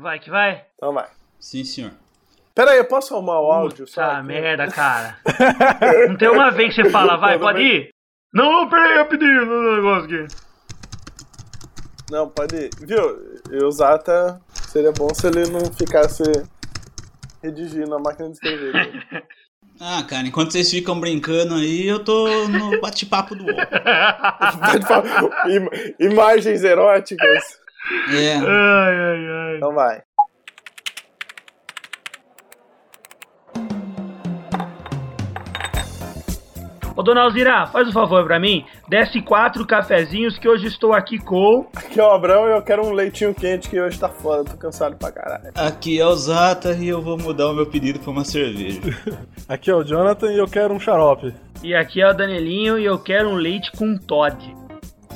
Vai que vai. Então vai. Sim, senhor. Pera aí, eu posso arrumar o áudio? Puta aqui? merda, cara. Não tem uma vez que você fala, vai, Tudo pode ir? Não, não, peraí, rapidinho, no negócio aqui. Não, pode ir. Viu? E o Zata, seria bom se ele não ficasse redigindo a máquina de escrever. Ah, cara, enquanto vocês ficam brincando aí, eu tô no bate-papo do UOL. Im- Imagens eróticas. É. Ai, ai, ai. Então vai. Ô, dona Alzira, faz um favor pra mim. Desce quatro cafezinhos que hoje estou aqui com. Aqui é o Abrão e eu quero um leitinho quente que hoje tá foda, tô cansado pra caralho. Aqui é o Zata e eu vou mudar o meu pedido pra uma cerveja. Aqui é o Jonathan e eu quero um xarope. E aqui é o Danielinho e eu quero um leite com Todd.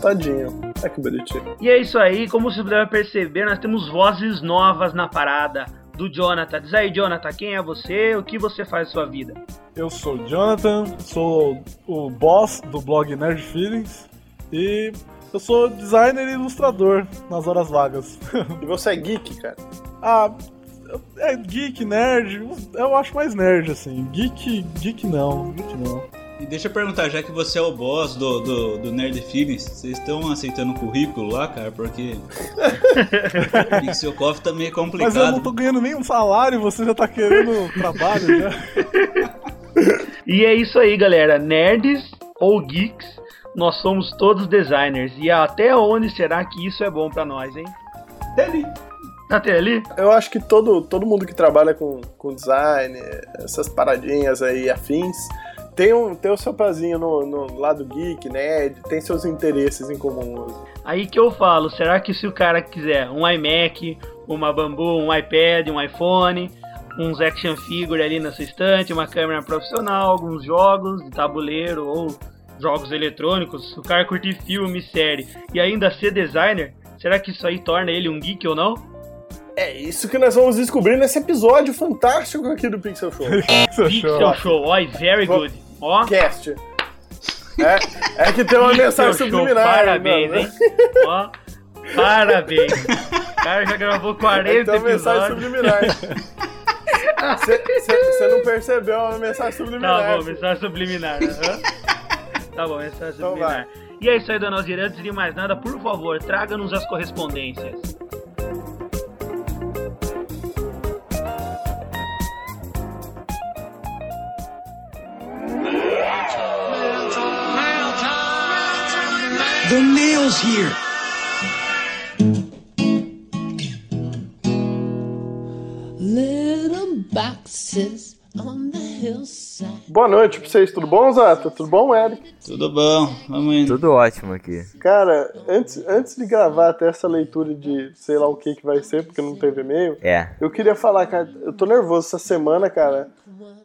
Tadinho. Olha que bonitinho. E é isso aí, como você deve perceber, nós temos vozes novas na parada do Jonathan. Diz aí, Jonathan, quem é você? O que você faz na sua vida? Eu sou o Jonathan, sou o boss do blog Nerd Feelings e eu sou designer e ilustrador nas horas vagas. E você é geek, cara? ah, é geek, nerd, eu acho mais nerd assim. Geek, geek não, geek não. E deixa eu perguntar, já que você é o boss do, do, do Nerd Feelings, vocês estão aceitando o currículo lá, cara? Porque. Pixel Coffee tá meio complicado. Mas eu não tô ganhando nenhum salário, você já tá querendo trabalho já. E é isso aí, galera. Nerds ou geeks, nós somos todos designers. E até onde será que isso é bom pra nós, hein? Dele. Até ali? Eu acho que todo, todo mundo que trabalha com, com design, essas paradinhas aí afins, tem, um, tem o seu pezinho no, no lado geek, nerd, tem seus interesses em comum. Aí que eu falo, será que se o cara quiser um iMac, uma Bambu, um iPad, um iPhone, uns action figure ali na sua estante, uma câmera profissional, alguns jogos de tabuleiro ou jogos eletrônicos, se o cara curtir filme, série e ainda ser designer, será que isso aí torna ele um geek ou não? É isso que nós vamos descobrir nesse episódio fantástico aqui do Pixel Show. Seu Pixel show. Show, oi, very good. Ó, Cast. É, é que tem uma mensagem Show, subliminar. Parabéns, né? hein? Ó, parabéns. O cara já gravou É que 40 tem uma mensagem episódios. subliminar. Você não percebeu a mensagem subliminar. Tá bom, mensagem subliminar. aham. Tá bom, mensagem Então subliminar. E é isso aí, dona Alzira. Antes de mais nada, por favor, traga-nos as correspondências. The mail's here. Little boxes on the hillside. Boa noite pra vocês, tudo bom, Zata? Tudo bom, Eric? Tudo bom, vamos indo. Tudo ótimo aqui. Cara, antes, antes de gravar até essa leitura de sei lá o que que vai ser, porque não teve e-mail, É. eu queria falar, cara, eu tô nervoso essa semana, cara.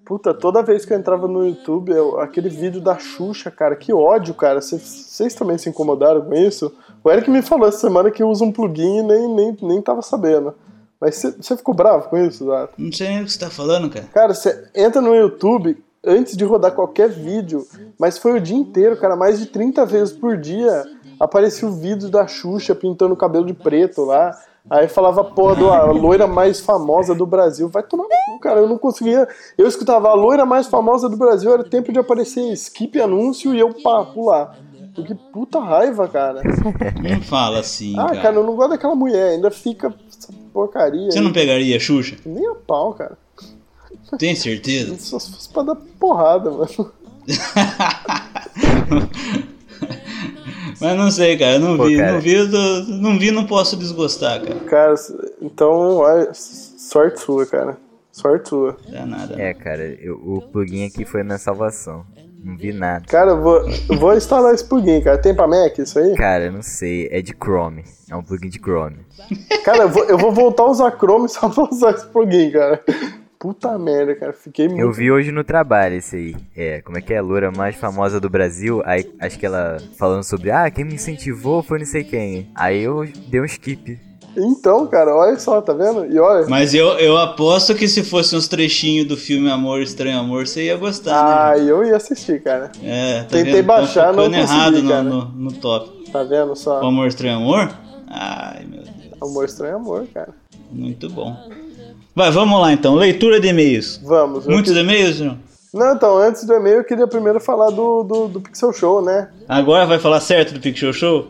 Puta, toda vez que eu entrava no YouTube, eu- aquele vídeo da Xuxa, cara, que ódio, cara. Vocês- também se incomodaram com isso? O Eric me falou essa semana que usa um plugin e nem, nem, nem tava sabendo. Mas você- ficou bravo com isso, Zata? Não sei nem o que você tá falando, cara. Cara, você entra no YouTube antes de rodar qualquer vídeo, mas foi o dia inteiro, cara, mais de 30 vezes por dia aparecia o vídeo da Xuxa pintando o cabelo de preto lá. Aí falava, porra, do, a loira mais famosa do Brasil. Vai tomar no cu, cara. Eu não conseguia. Eu escutava a loira mais famosa do Brasil, era tempo de aparecer skip anúncio e eu pá, pular. Que puta raiva, cara. Não fala assim, Ah, cara. cara, eu não gosto daquela mulher, ainda fica essa porcaria. Você aí. não pegaria a Xuxa? Nem a pau, cara. Tem certeza? Só se fosse pra dar porrada, mano. Mas não sei, cara. eu Não Pô, vi, cara. não vi, tô- não vi, não posso desgostar, cara. Cara, então, olha, sorte sua, cara. Sorte sua. Dá nada. É, cara, eu- o plugin aqui foi minha salvação. Não vi nada. Cara, eu vou, eu vou instalar esse plugin, cara. Tem pra Mac isso aí? Cara, eu não sei. É de Chrome. É um plugin de Chrome. Cara, eu vou, eu vou voltar a usar Chrome só pra usar esse plugin, cara. Puta merda, cara. Fiquei muito. Eu vi hoje no trabalho esse aí. É, como é que é? A loura mais famosa do Brasil. Aí acho que ela falando sobre, ah, quem me incentivou foi não sei quem. Aí eu dei um skip. Então, cara, olha só, tá vendo? E olha. Mas eu, eu aposto que se fosse uns trechinhos do filme Amor, Estranho Amor, você ia gostar, Ah, eu ia assistir, cara. né? É, tá tentei vendo? baixar, tá não focando consegui, errado no, cara. no, no top. Tá vendo O só? Amor, Estranho Amor? Ai, meu Deus. Amor estranho amor, cara. Muito bom. Vai, vamos lá então. Leitura de e-mails. Vamos. eu Muitos e-mails, João? Não, então, antes do e-mail, eu queria primeiro falar do, do, do Pixel Show, né? Agora vai falar certo do Pixel Show?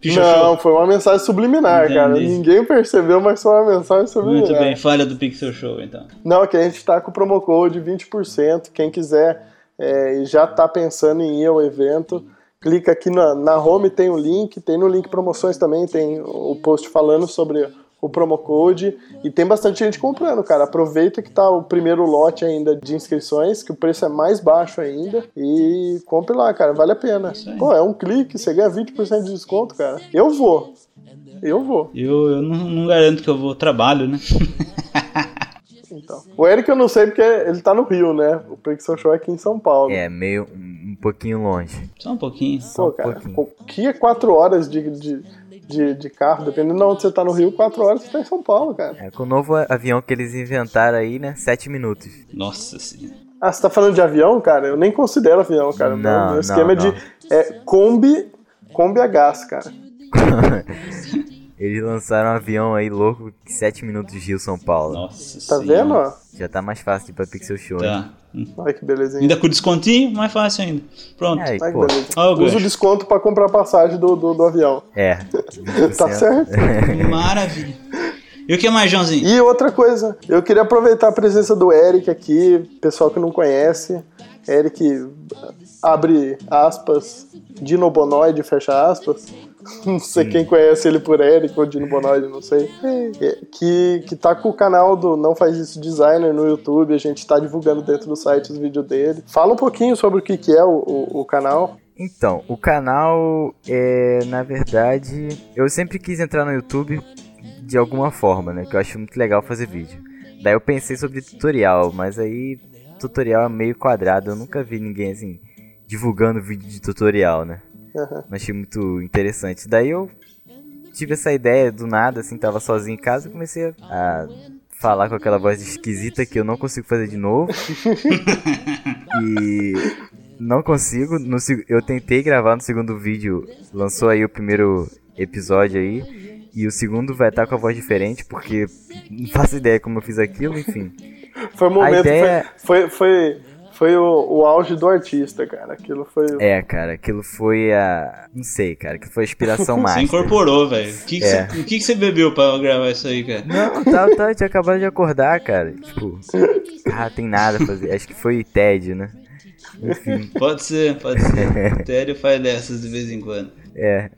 Pixel não, Show? foi uma mensagem subliminar, Entendi. cara. Ninguém percebeu, mas foi uma mensagem subliminar. Muito bem, falha do Pixel Show então. Não, que a gente tá com o promo code 20%. Quem quiser é, e já tá pensando em ir ao evento, clica aqui na, na home, tem o link, tem no link promoções também, tem o post falando sobre o promo code e tem bastante gente comprando, cara. Aproveita que tá o primeiro lote ainda de inscrições, que o preço é mais baixo ainda e compre lá, cara, vale a pena. Pô, é um clique, você ganha 20% de desconto, cara. Eu vou. Eu vou. Eu, eu não, não garanto que eu vou trabalho, né? Então. O Eric eu não sei porque ele tá no Rio, né? O Pixel Show é aqui em São Paulo. É, meio um, pouquinho longe. Só um pouquinho. Pô, um cara, pouquinho. aqui é 4 horas de, de, de, de carro, dependendo de onde você tá no Rio, 4 horas você tá em São Paulo, cara. É, com o novo avião que eles inventaram aí, né? 7 minutos. Nossa senhora. Ah, você tá falando de avião, cara? Eu nem considero avião, cara. Não, Meu esquema não, é de é, Kombi, Kombi a gás, cara. Eles lançaram um avião aí louco, 7 minutos Rio São Paulo. Nossa Tá senhora. vendo, ó? Já tá mais fácil de ir pra Pixel Show, né? Tá. Hum. Olha que belezinha. Ainda com descontinho, mais fácil ainda. Pronto. Aí, que pô, beleza. Ó o Usa o desconto pra comprar passagem do, do, do avião. é. Tá 20%. certo? Maravilha. E o que mais, Joãozinho? E outra coisa, eu queria aproveitar a presença do Eric aqui, pessoal que não conhece. Eric abre aspas, Dino Bonoide, fecha aspas. Não sei quem conhece ele por Eric ou Dino Bonoide, não sei. É, Que, que tá com o canal do Não Faz Isso Designer no YouTube, a gente tá divulgando dentro do site os vídeos dele. Fala um pouquinho sobre o que, que é o, o, o canal. Então, o canal é, na verdade, eu sempre quis entrar no YouTube de alguma forma, né? Que eu acho muito legal fazer vídeo. Daí eu pensei sobre tutorial, mas aí tutorial é meio quadrado, eu nunca vi ninguém assim divulgando vídeo de tutorial, né? Aham. Não achei muito interessante. Daí eu tive essa ideia do nada, assim, tava sozinho em casa e comecei a falar com aquela voz esquisita que eu não consigo fazer de novo. e não consigo. No, eu tentei gravar no segundo vídeo, lançou aí o primeiro episódio aí. E o segundo vai estar com a voz diferente, porque não faço ideia como eu fiz aquilo, enfim. Foi o momento, ideia- foi, foi, foi, foi o, o auge do artista, cara. Aquilo foi. É, cara, aquilo foi a. Não sei, cara, que foi a inspiração Você máxima. incorporou, velho. O que, que, É. você, o que, que você bebeu pra gravar isso aí, cara? Não, tá, tá, tinha acabado de acordar, cara. Tipo, ah, tem nada a fazer. Acho que foi tédio, né? Enfim, Pode ser, pode ser. Tério faz dessas de vez em quando. é.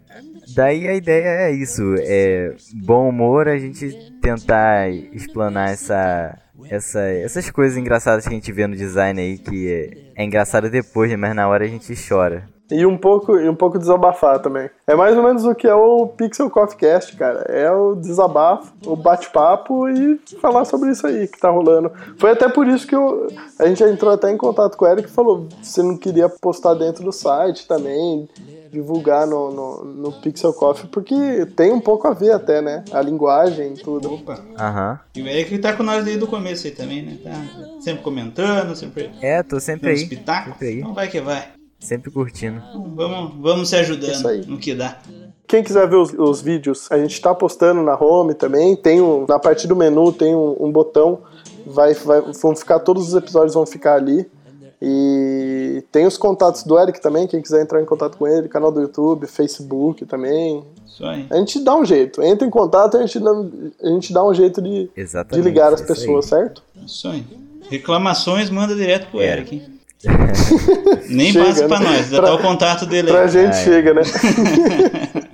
Daí a ideia é isso, é bom humor, a gente tentar explanar essa, essa, essas coisas engraçadas que a gente vê no design aí, que é, é engraçado depois, né, mas na hora a gente chora. E um pouco, e um pouco desabafar também. É mais ou menos o que é o Pixel Coffee Cast, cara. É o desabafo, o bate-papo e falar sobre isso aí que tá rolando. Foi até por isso que eu, a gente entrou até em contato com o Eric e falou se não queria postar dentro do site também, divulgar no, no, no Pixel Coffee, porque tem um pouco a ver até, né? A linguagem e tudo. Opa. Aham. E o Eric tá com nós desde o começo aí também, né? Tá sempre comentando, sempre É, tô sempre aí. espetáculo. Sempre aí. Então vai que vai. Sempre curtindo. Então Vamos, vamos se Isso ajudando aí. no que dá. Quem quiser ver os, os vídeos, a gente tá postando na home também. Tem um, na parte do menu tem um, um botão. Vai, vai, vão ficar todos os episódios vão ficar ali. E tem os contatos do Eric também. Quem quiser entrar em contato com ele, canal do YouTube, Facebook também. Isso aí. A gente dá um jeito. Entra em contato, a gente dá, a gente dá um jeito de, de ligar as é isso aí. pessoas, certo? Isso aí. Reclamações manda direto pro É. Eric, hein? Nem Chega, passa pra né? nós, já Pra- tá o contato dele Pra aí. gente Ai. chega, né?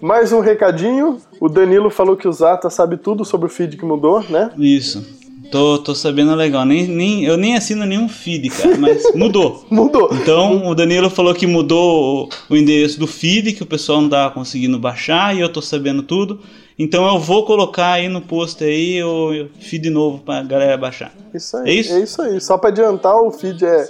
Mais um recadinho. O Danilo falou que o Zata sabe tudo sobre o feed que mudou, né? Isso. Tô, tô sabendo legal. Nem, nem, eu nem assino nenhum feed, cara, mas mudou. Mudou. Então o Danilo falou que mudou o, o endereço do feed, que o pessoal não tava conseguindo baixar, e eu tô sabendo tudo. Então eu vou colocar aí no post aí o feed novo pra galera baixar. Isso aí. É isso? É isso aí. Só pra adiantar, o feed é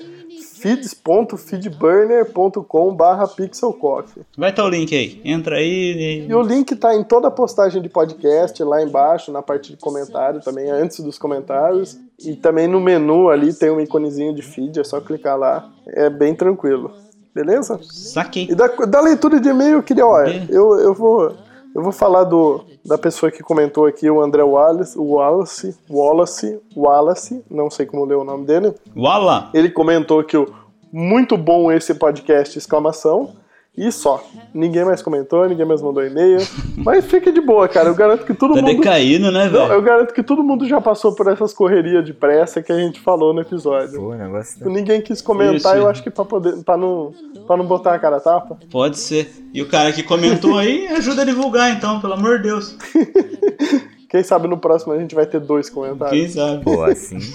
feeds.feedburner.com barra pixelcoffee. Vai estar o link aí. Entra aí E o link tá em toda a postagem de podcast, lá embaixo, na parte de comentário também, antes dos comentários. E também no menu ali tem um iconezinho de feed, é só clicar lá. É bem tranquilo. Beleza? e saquei. E da, da leitura de e-mail, eu queria, olha, eu, eu vou. Eu vou falar do, da pessoa que comentou aqui, o André Wallace, Wallace, Wallace, Wallace, não sei como ler o nome dele. Wala! Ele comentou que o muito bom esse podcast, exclamação. E só. Ninguém mais comentou, ninguém mais mandou e-mail. Mas fique de boa, cara. Eu garanto que todo Tá mundo. decaindo, né, Não, velho? eu garanto que todo mundo já passou por essas correrias de pressa que a gente falou no episódio. Pô, negócio tá... Ninguém quis comentar, Isso. eu acho que pra, poder, pra, não, pra não botar a cara a tapa. Pode ser. E o cara que comentou aí, ajuda a divulgar então, pelo amor de Deus. Quem sabe no próximo a gente vai ter dois comentários. Quem sabe? Pô, assim.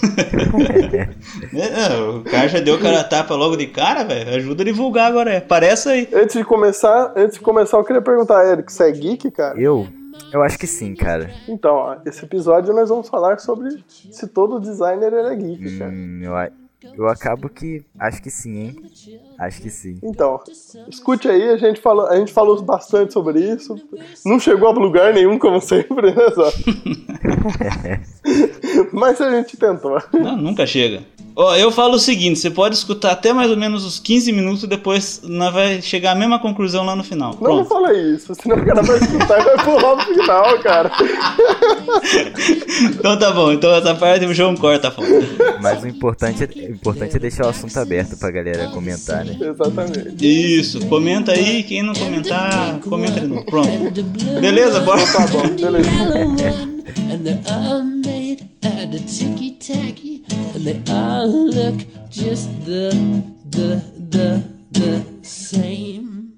É, o cara já deu o cara a tapa logo de cara, velho. Ajuda a divulgar agora, é. Aparece aí. Antes de começar, antes de começar, eu queria perguntar, Eric, você é geek, cara? Eu? Eu acho que sim, cara. Então, ó, esse episódio nós vamos falar sobre se todo designer ele é geek, cara. Hum, eu, eu acabo que. Acho que sim, hein? Acho que sim. Então, escute aí, a gente, falou, a gente falou bastante sobre isso. Não chegou a lugar nenhum, como sempre, né? Mas a gente tentou. Não, nunca chega. Ó, eu falo o seguinte, você pode escutar até mais ou menos uns 15 minutos, depois nós vai chegar à mesma conclusão lá no final. Não, não fala isso, senão o cara vai escutar e vai pular pro final, cara. Então tá bom, então essa parte o João corta fora. Mas o importante, é, o importante é deixar o assunto aberto pra galera comentar, né? Exatamente. Isso, comenta aí, quem não comentar, comenta novo. Pronto. Beleza, bora. Tá bom, beleza. and they're all made out of ticky tacky, and they all look just the the the the same.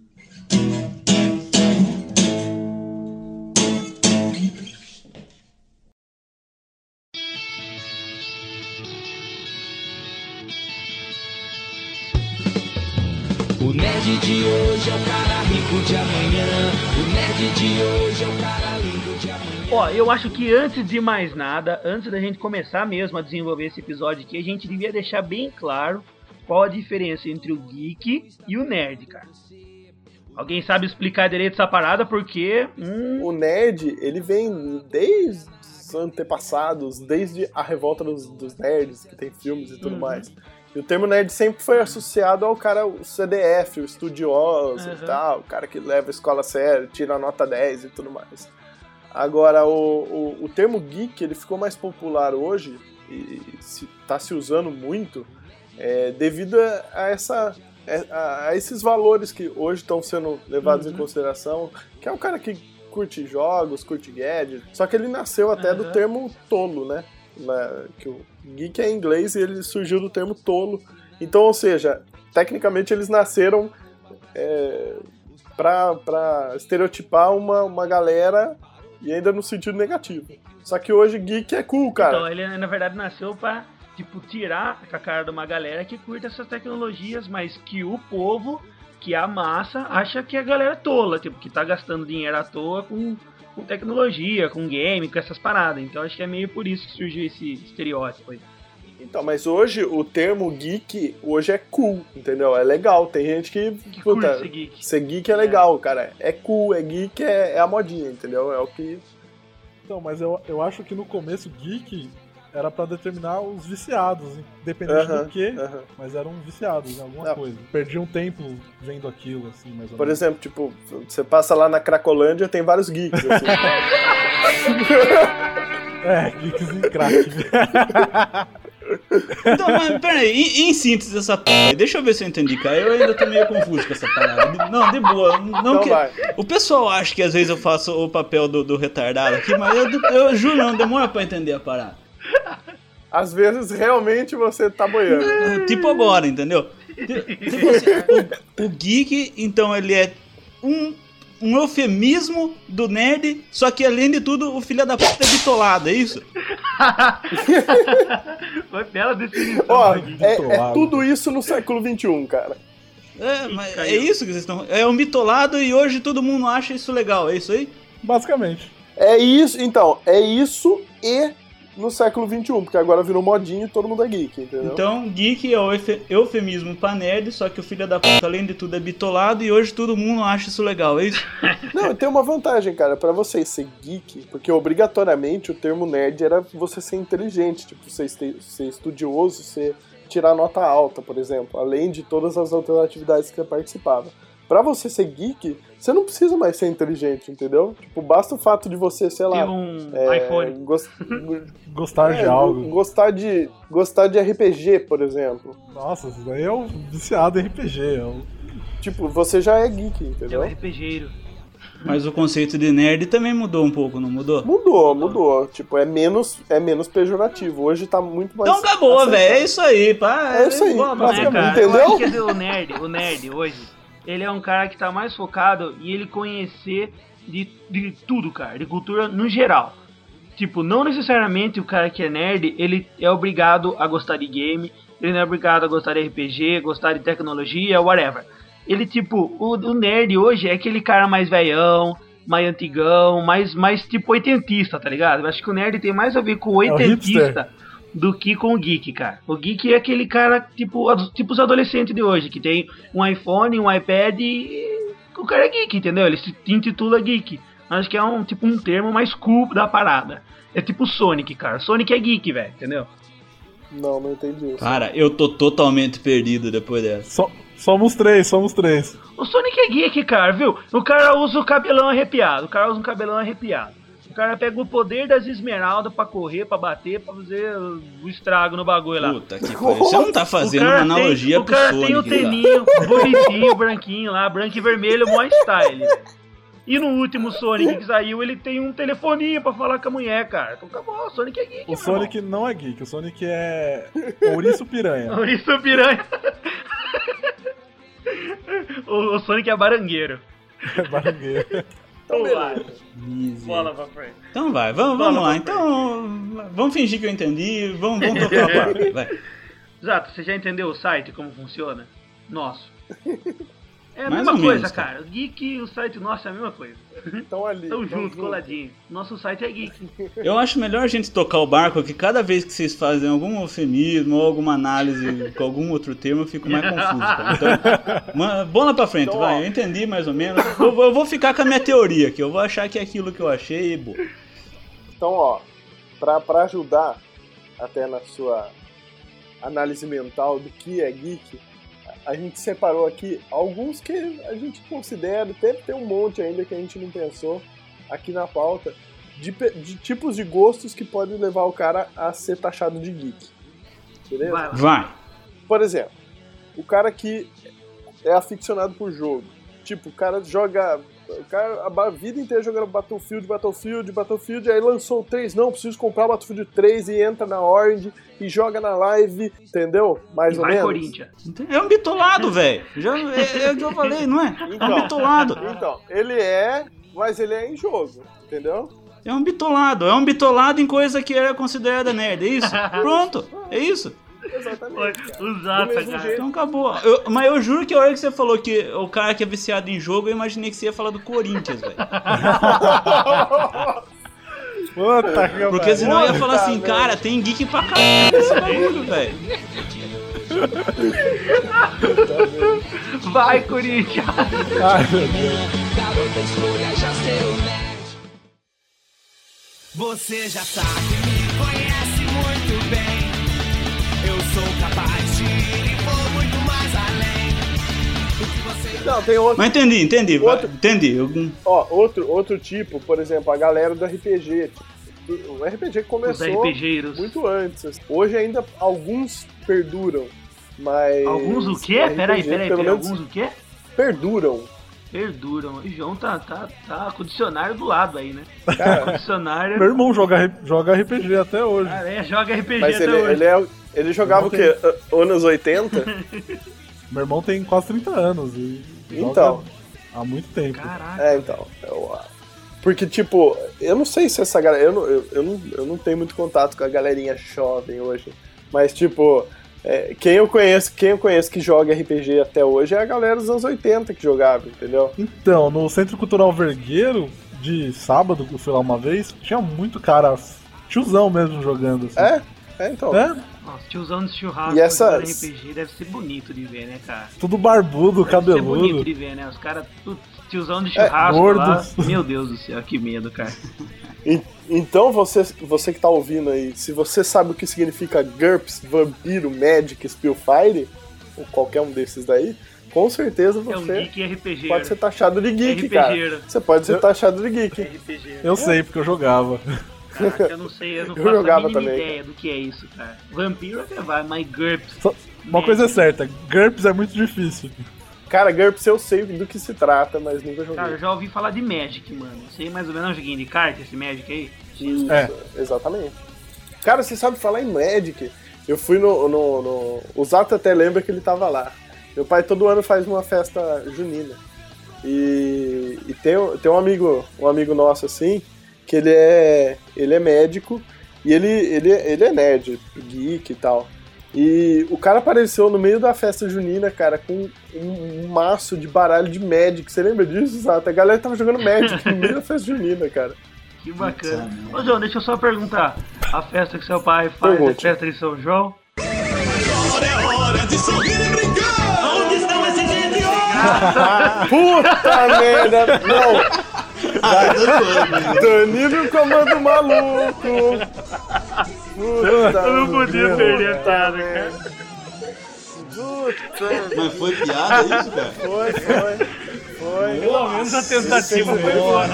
Nerd de hoje é o cara rico de amanhã. O nerd de hoje é o cara lindo de amanhã. Ó, eu acho que antes de mais nada, antes da gente começar mesmo a desenvolver esse episódio aqui, a gente devia deixar bem claro qual a diferença entre o geek e o nerd, cara. Alguém sabe explicar direito essa parada? Porque. Hum, O nerd, ele vem desde os antepassados, desde a revolta dos, dos nerds, que tem filmes e tudo Uhum. mais. E o termo nerd sempre foi associado ao cara, o CDF, o estudioso Uhum. e tal, o cara que leva a escola a sério, tira a nota 10 e tudo mais. Agora, o, o, o termo geek, ele ficou mais popular hoje, e se, tá se usando muito, é, devido a, a essa... é, A, a esses valores que hoje estão sendo levados Uhum. em consideração, que é um cara que curte jogos, curte gadgets. Só que ele nasceu até do Aham. termo tolo, né? Na- que o geek é em inglês e ele surgiu do termo tolo. Então, ou seja, tecnicamente eles nasceram é, pra estereotipar uma, uma galera e ainda no sentido negativo. Só que hoje geek é cool, cara. então, ele na verdade nasceu pra, tipo, tirar a cara de uma galera que curte essas tecnologias, mas que o povo, que a massa, acha que a galera é tola, tipo, que tá gastando dinheiro à toa com, com tecnologia, com game, com essas paradas. Então acho que é meio por isso que surgiu esse estereótipo aí. Então, mas hoje o termo geek hoje é cool, entendeu? É legal. Tem gente que, Que puta, curte esse geek. ser geek é legal, cara. É cool, é geek, é, é a modinha, entendeu? É o que. Então, mas eu, eu acho que no começo geek era pra determinar os viciados, independente do que, mas eram viciados em alguma Não. coisa. Perdi um tempo vendo aquilo, assim, mais ou Por menos. exemplo, tipo, você passa lá na Cracolândia, tem vários geeks, assim. É, geeks em crack. Então, mas peraí, em, em síntese essa porra deixa eu ver se eu entendi, cara. Eu ainda tô meio confuso com essa parada. Não, de boa. Não Então que... vai. O pessoal acha que às vezes eu faço o papel do, do retardado aqui, mas eu, eu juro, não demora pra entender a parada. Às vezes realmente você tá boiando. Tipo agora, entendeu? Ti- Tipo assim, o, o geek, então, ele é um, um eufemismo do nerd, só que além de tudo, o filho da puta é bitolado, é isso? Foi bela definição. Ó, geek. é, é tudo isso no século XXI, cara. É, mas é isso que vocês estão. É um bitolado e hoje todo mundo acha isso legal, é isso aí? Basicamente. É isso, então, é isso e no século XXI, porque agora virou modinha e todo mundo é geek, entendeu? Então, geek é o eufemismo pra nerd, só que o filho da puta, além de tudo, é bitolado e hoje todo mundo acha isso legal, é isso? Não, tem uma vantagem, cara, pra você ser geek, porque obrigatoriamente o termo nerd era você ser inteligente, tipo, ser, ser estudioso, ser tirar nota alta, por exemplo, além de todas as outras atividades que você participava. Pra você ser geek, você não precisa mais ser inteligente, entendeu? Tipo, basta o fato de você, sei lá. Um é, iPhone. gos- Gostar é, de algo. Gostar de, gostar de RPG, por exemplo. Nossa, isso daí é um viciado em RPG. É um... Tipo, você já é geek, É o entendeu? RPGeiro. Mas o conceito de nerd também mudou um pouco, não mudou? Mudou, mudou. Tipo, é menos, é menos pejorativo. Hoje tá muito mais. Então acabou, velho. É isso aí, pá. É isso aí, boa, Não é, basicamente. cara? entendeu? Eu acho que é o nerd, o nerd hoje, ele é um cara que tá mais focado em ele conhecer de, de tudo, cara, de cultura no geral. Tipo, não necessariamente o cara que é nerd, ele é obrigado a gostar de game, ele não é obrigado a gostar de RPG, gostar de tecnologia, whatever. Ele, tipo, o, o nerd hoje é aquele cara mais velhão, mais antigão, mais, mais tipo oitentista, tá ligado? Eu acho que o nerd tem mais a ver com o É o oitentista do que com o geek, cara. O geek é aquele cara, tipo, tipo os adolescentes de hoje, que tem um iPhone, um iPad e o cara é geek, entendeu? Ele se intitula geek. Acho que é um tipo um termo mais cool da parada. É tipo Sonic, cara. Sonic é geek, velho, entendeu? Não, não entendi isso. Cara, eu tô totalmente perdido depois dessa. Só- somos três, somos três. O Sonic é geek, cara, viu? O cara usa o cabelão arrepiado. O cara usa um cabelão arrepiado. O cara pega o poder das esmeraldas pra correr, pra bater, pra fazer o estrago no bagulho lá. Puta que pariu. Você não tá fazendo o uma analogia tem, o pro cara Sonic, tem o cara. teninho bonitinho, branquinho lá, branco e vermelho, mó style. E no último Sonic que saiu, ele tem um telefoninho pra falar com a mulher, cara. Então acabou, o Sonic é geek, O meu Sonic não é geek, o Sonic é ouriço piranha. irmão. Maurício Piranha. o, o Sonic é barangueiro. É barulheiro. Então, Vamos lá. beleza. Bola pra frente. Então vai, vamos, vamos lá. Então, vamos fingir que eu entendi. Vamos, vamos tocar a. Vai. Exato, você já entendeu o site, como funciona? Nosso. É a Mais mesma coisa, menos, cara. O Geek e o site nosso é a mesma coisa. Então ali. Tão tão junto, coladinho. Nosso site é geek. Eu acho melhor a gente tocar o barco, que cada vez que vocês fazem algum eufemismo ou alguma análise com algum outro termo, eu fico mais confuso. Cara. Então, ma- bola pra frente, Então, vai. ó. Eu entendi mais ou menos. Eu, vou- eu vou ficar com a minha teoria aqui. Eu vou achar que é aquilo que eu achei e boa. Então, ó, pra, pra ajudar até na sua análise mental do que é geek, a gente separou aqui alguns que a gente considera, deve ter um monte ainda que a gente não pensou aqui na pauta, de, de tipos de gostos que podem levar o cara a ser taxado de geek. Beleza? Vai. Vai. Por exemplo, o cara que é aficionado por jogo. Tipo, o cara joga. O cara a vida inteira jogando Battlefield, Battlefield, Battlefield, aí lançou o 3, não, preciso comprar o Battlefield 3 e entra na Orange e joga na live, entendeu? Mais ou Vai, menos. Corinthians. É um bitolado, velho. Já, é, é o que eu falei, não é? É um Então. bitolado. Então, ele é, mas ele é em jogo, entendeu? É um bitolado. É um bitolado em coisa que era considerada nerd. É isso? Pronto. É isso. Exatamente. cara. Zapa, mesmo cara. Então acabou. Eu- mas eu juro que a hora que você falou que o cara que é viciado em jogo, eu imaginei que você ia falar do Corinthians, velho. Puta que Porque senão eu ia falar assim, cara, tem geek pra caralho nesse bagulho, velho. Vai, Corinthians. Ai, meu Deus. Você já sabe, me conhece muito bem. Não, tem outro. Mas entendi, entendi. Outro- Entendi. Ó, outro, outro tipo, por exemplo, a galera do RPG. O RPG começou muito antes. Hoje ainda alguns perduram, mas. Alguns o quê? RPG, Peraí, peraí, peraí. Alguns o quê? perduram. Perduram. O João tá, tá, tá com o dicionário do lado aí, né? Cara, O dicionário. Meu irmão joga, joga RPG até hoje. Cara, é, joga RPG mas até ele, hoje. ele, é, ele jogava o quê? Anos 80? Meu irmão tem quase 30 anos e joga Então. há muito tempo. Caraca. É, então. eu- porque, tipo, eu não sei se essa galera. Eu não, eu, eu, não, eu não tenho muito contato com a galerinha jovem hoje. Mas, tipo, é, quem eu conheço, quem eu conheço que joga RPG até hoje é a galera dos anos 80 que jogava, entendeu? Então, no Centro Cultural Vergueiro, de sábado, que eu fui lá uma vez, tinha muito cara, tiozão mesmo jogando. Assim. É? É, então. É, Nossa, tiozão de churrasco E essas- jogando RPG deve ser bonito de ver, né, cara? tudo barbudo, Deve ser bonito cabeludo. de ver, né? Os caras, tudo tiozão de churrasco lá. gordos. Meu Deus do céu, que medo, cara. Então, você, você que tá ouvindo aí, se você sabe o que significa GURPS, Vampiro, Magic, Spellfire, ou qualquer um desses daí, com certeza É um você geek RPG. pode ser taxado de geek, RPG. cara. Você pode ser taxado de geek. Eu sei, porque eu jogava. Caraca, eu não sei, eu não Eu faço jogava a também, ideia do que é isso, cara. Vampiro até vai, mas GURPS. Só- Uma coisa é certa, GURPS é muito difícil. Cara, GURPS eu sei do que se trata, mas nunca joguei. Cara, eu já ouvi falar de Magic, mano. Sei mais ou menos um joguinho de carta esse Magic aí. Isso, É. exatamente. Cara, você sabe falar em Magic? Eu fui no, no, no- O Zato até lembra que ele tava lá. Meu pai todo ano faz uma festa junina. E, e tem, um- tem um amigo, um amigo nosso assim, que ele é. ele é médico e ele, ele, ele é nerd, geek e tal. E o cara apareceu no meio da festa junina, cara, com um, maço de baralho de Magic. Você lembra disso, Zato? A galera tava jogando Magic no meio da festa junina, cara. Que bacana. Ô, João, deixa eu só perguntar. A festa que seu pai faz é Pergunte. festa de São João? Puta merda! Não! Ah. Danilo comando maluco! Puta Eu não podia perder a piada, cara. Puta, Mas foi piada isso, cara? foi, foi. Foi. Pelo menos a tentativa foi embora.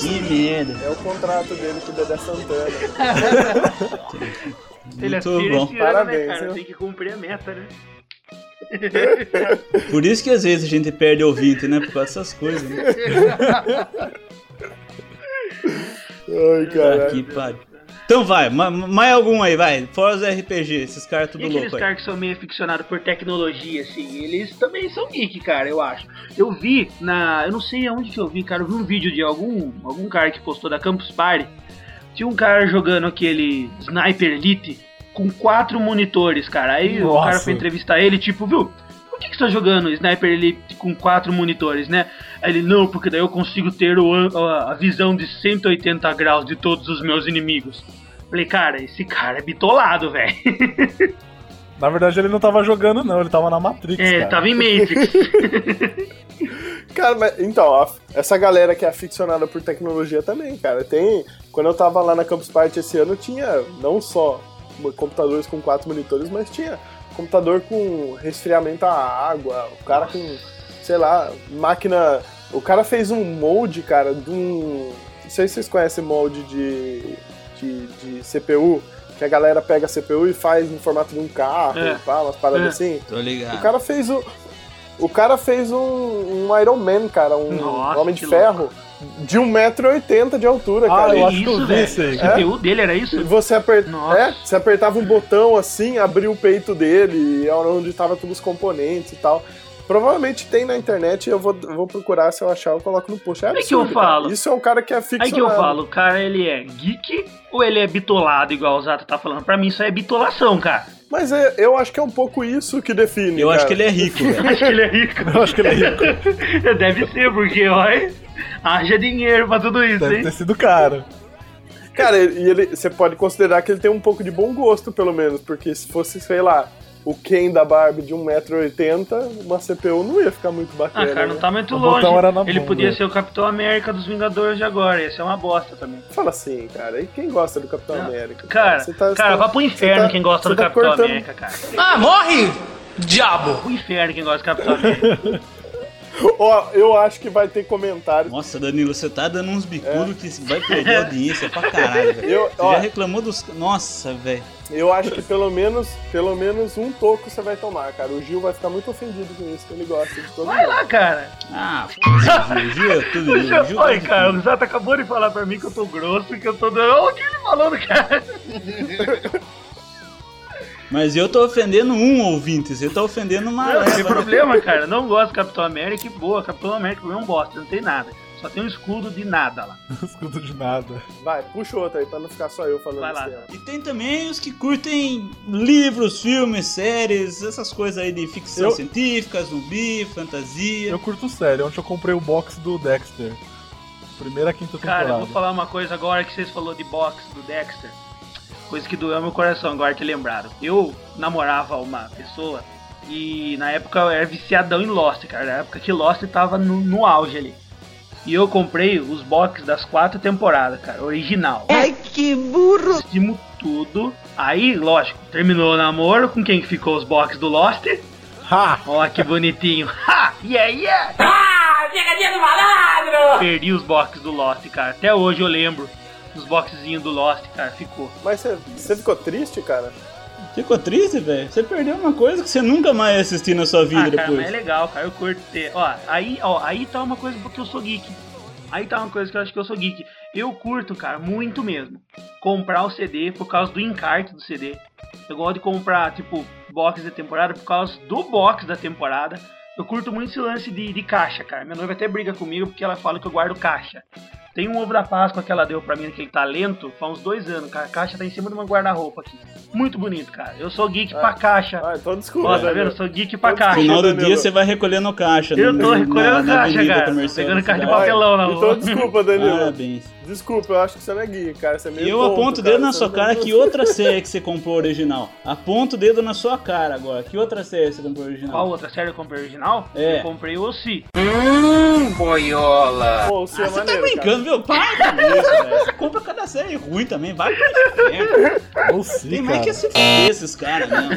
Que merda. É o contrato dele com o Dedé Santana. Ele é bom. esse ano, né, Parabéns, cara? Tem que cumprir a meta, né? Por isso que às vezes a gente perde ouvinte, né? Por causa dessas coisas, né? Ai, caralho. que pariu. Então vai, ma- mais algum aí, vai. Fora os RPG, esses caras tudo E aqueles louco aí. caras que são meio aficionados por tecnologia, assim, eles também são geek, cara, eu acho. Eu vi na. Eu não sei aonde que eu vi, cara. Eu vi um vídeo de algum, algum cara que postou da Campus Party. Tinha um cara jogando aquele Sniper Elite com quatro monitores, cara. Aí o Nossa. cara foi entrevistar ele, tipo, viu? Por que, que você tá jogando Sniper Elite com quatro monitores, né? Aí ele, não, porque daí eu consigo ter o a visão de 180 graus de todos os meus inimigos. Falei, cara, esse cara é bitolado, velho. Na verdade, ele não tava jogando, não, ele tava na Matrix. É, ele cara. tava em Matrix. Cara, mas, então, a- essa galera que é aficionada por tecnologia também, cara. Tem. Quando eu tava lá na Campus Party esse ano, tinha não só computadores com quatro monitores, mas tinha computador com resfriamento à água, o cara com, sei lá, máquina. O cara fez um molde, cara, de um. Não sei se vocês conhecem molde de, de, de CPU, que a galera pega a CPU e faz no formato de um carro, É. pá, umas paradas É. assim. Tô O ligado. cara fez o. O cara fez um, um Iron Man, cara, um Nossa, Homem de Ferro de 1,80m de altura, Ah, cara. eu acho que eu vi aí. O CPU dele era isso? Você, aper... É, você apertava um botão assim, abria o peito dele, e era onde tava todos os componentes e tal. Provavelmente tem na internet, eu vou, eu vou procurar, se eu achar, eu coloco no post. É Aí que absurdo, eu cara. falo. Isso é um cara que é Aí ficcionado. que eu falo, o cara ele é geek ou ele é bitolado, igual o Zato tá falando? Pra mim isso é bitolação, cara. Mas é- eu acho que é um pouco isso que define. Eu acho cara. que ele é rico, velho. Acho que ele é rico. Eu acho que ele é rico. Deve ser, porque, olha, haja dinheiro pra tudo isso, Deve hein? ter sido caro. Cara, e ele, você pode considerar que ele tem um pouco de bom gosto, pelo menos, porque se fosse, sei lá, o Ken da Barbie de 1,80m, uma CPU não ia ficar muito Ah, bacana. cara, não né? tá muito O longe. botão era na Ele bunda. podia ser o Capitão América dos Vingadores de agora. Ia ser uma bosta também. Fala assim, cara. E quem gosta do Capitão Não. América? Cara, Você tá- cara, você tá- vá pro inferno tá- quem gosta do tá Capitão cortando- América, cara. Ah, morre, diabo! Pro inferno quem gosta do Capitão América. Ó, eu acho que vai ter comentários. Nossa, Danilo, você tá dando uns bicudos que vai perder audiência pra caralho, velho. Eu, Você ó, já reclamou dos. Nossa, velho. eu acho que pelo menos, pelo menos um toco você vai tomar, cara. O Gil vai ficar muito ofendido com isso, que ele gosta de todo Vai mundo. lá, cara. Ah, foda-se, o Gil é tudo. O Gil Oi, gosta de cara, o Zato acabou de falar pra mim que eu tô grosso, que eu tô dando. Olha o que ele falou do cara. Mas eu tô ofendendo um ouvinte, você tá ofendendo uma Não, não tem né? problema, cara. Não gosto do Capitão América e boa. Capitão América é um bosta, não tem nada. Só tem um escudo de nada lá. Escudo de nada. Vai, puxa outro aí, pra não ficar só eu falando Vai lá. E tem também os que curtem livros, filmes, séries, essas coisas aí de ficção Eu- científica, zumbi, fantasia. Eu curto sério, ontem eu comprei o box do Dexter. Primeira quinta Cara, eu temporada. vou falar uma coisa agora que vocês falou de box do Dexter. Coisa que doeu meu coração agora que lembraram. Eu namorava uma pessoa e na época eu era viciadão em Lost, cara. Na época que Lost tava no, no auge ali. E eu comprei os boxes das quatro temporadas, cara, original. Ai, que burro! Assistimos tudo. Aí, lógico, terminou o namoro. Com quem que ficou os boxes do Lost? Ha! Ó, que bonitinho. Ha! Yeah, yeah! Ah! Pegadinha do malandro! Perdi os boxes do Lost, cara. Até hoje eu lembro dos boxezinhos do Lost, cara. Ficou. Mas você, ficou triste, cara? Ficou triste, velho? Você perdeu uma coisa que você nunca mais ia assistir na sua vida Ah, cara, depois. mas é legal, cara. Eu curto ter. Ó, aí, ó, aí tá uma coisa porque eu sou geek. Aí tá uma coisa que eu acho que eu sou geek. Eu curto, cara, muito mesmo. Comprar o CD por causa do encarte do CD. Eu gosto de comprar, tipo, box da temporada por causa do box da temporada. Eu curto muito esse lance de, de caixa, cara. Minha noiva até briga comigo porque ela fala que eu guardo caixa. Tem um ovo da Páscoa que ela deu pra mim naquele talento, faz uns dois anos, cara. A caixa tá em cima de uma guarda-roupa aqui. Muito bonito, cara. Eu sou geek pra caixa. Ah, então desculpa, Ó, tá vendo? Eu sou geek pra Então, caixa. No final do dia você vai recolhendo caixa. Eu no- tô na- recolhendo na caixa, avenida cara. Pegando caixa de papelão na Então rua. desculpa, Danilo. Parabéns. Desculpa, eu acho que você não é geek, cara. Você é meio E eu tonto, aponto o cara. dedo na Você sua cara tem que outra série que você comprou original. Aponta o dedo na sua cara agora. Que outra série você comprou original? Qual outra série eu comprei original? É. Eu comprei o OC. Pô, o é Ah, você tá maneiro, brincando, viu? Para com isso, velho. Compra cada série ruim também, vai pra inferno. Sim, Tem mais cara. que se f*** esses caras mesmo.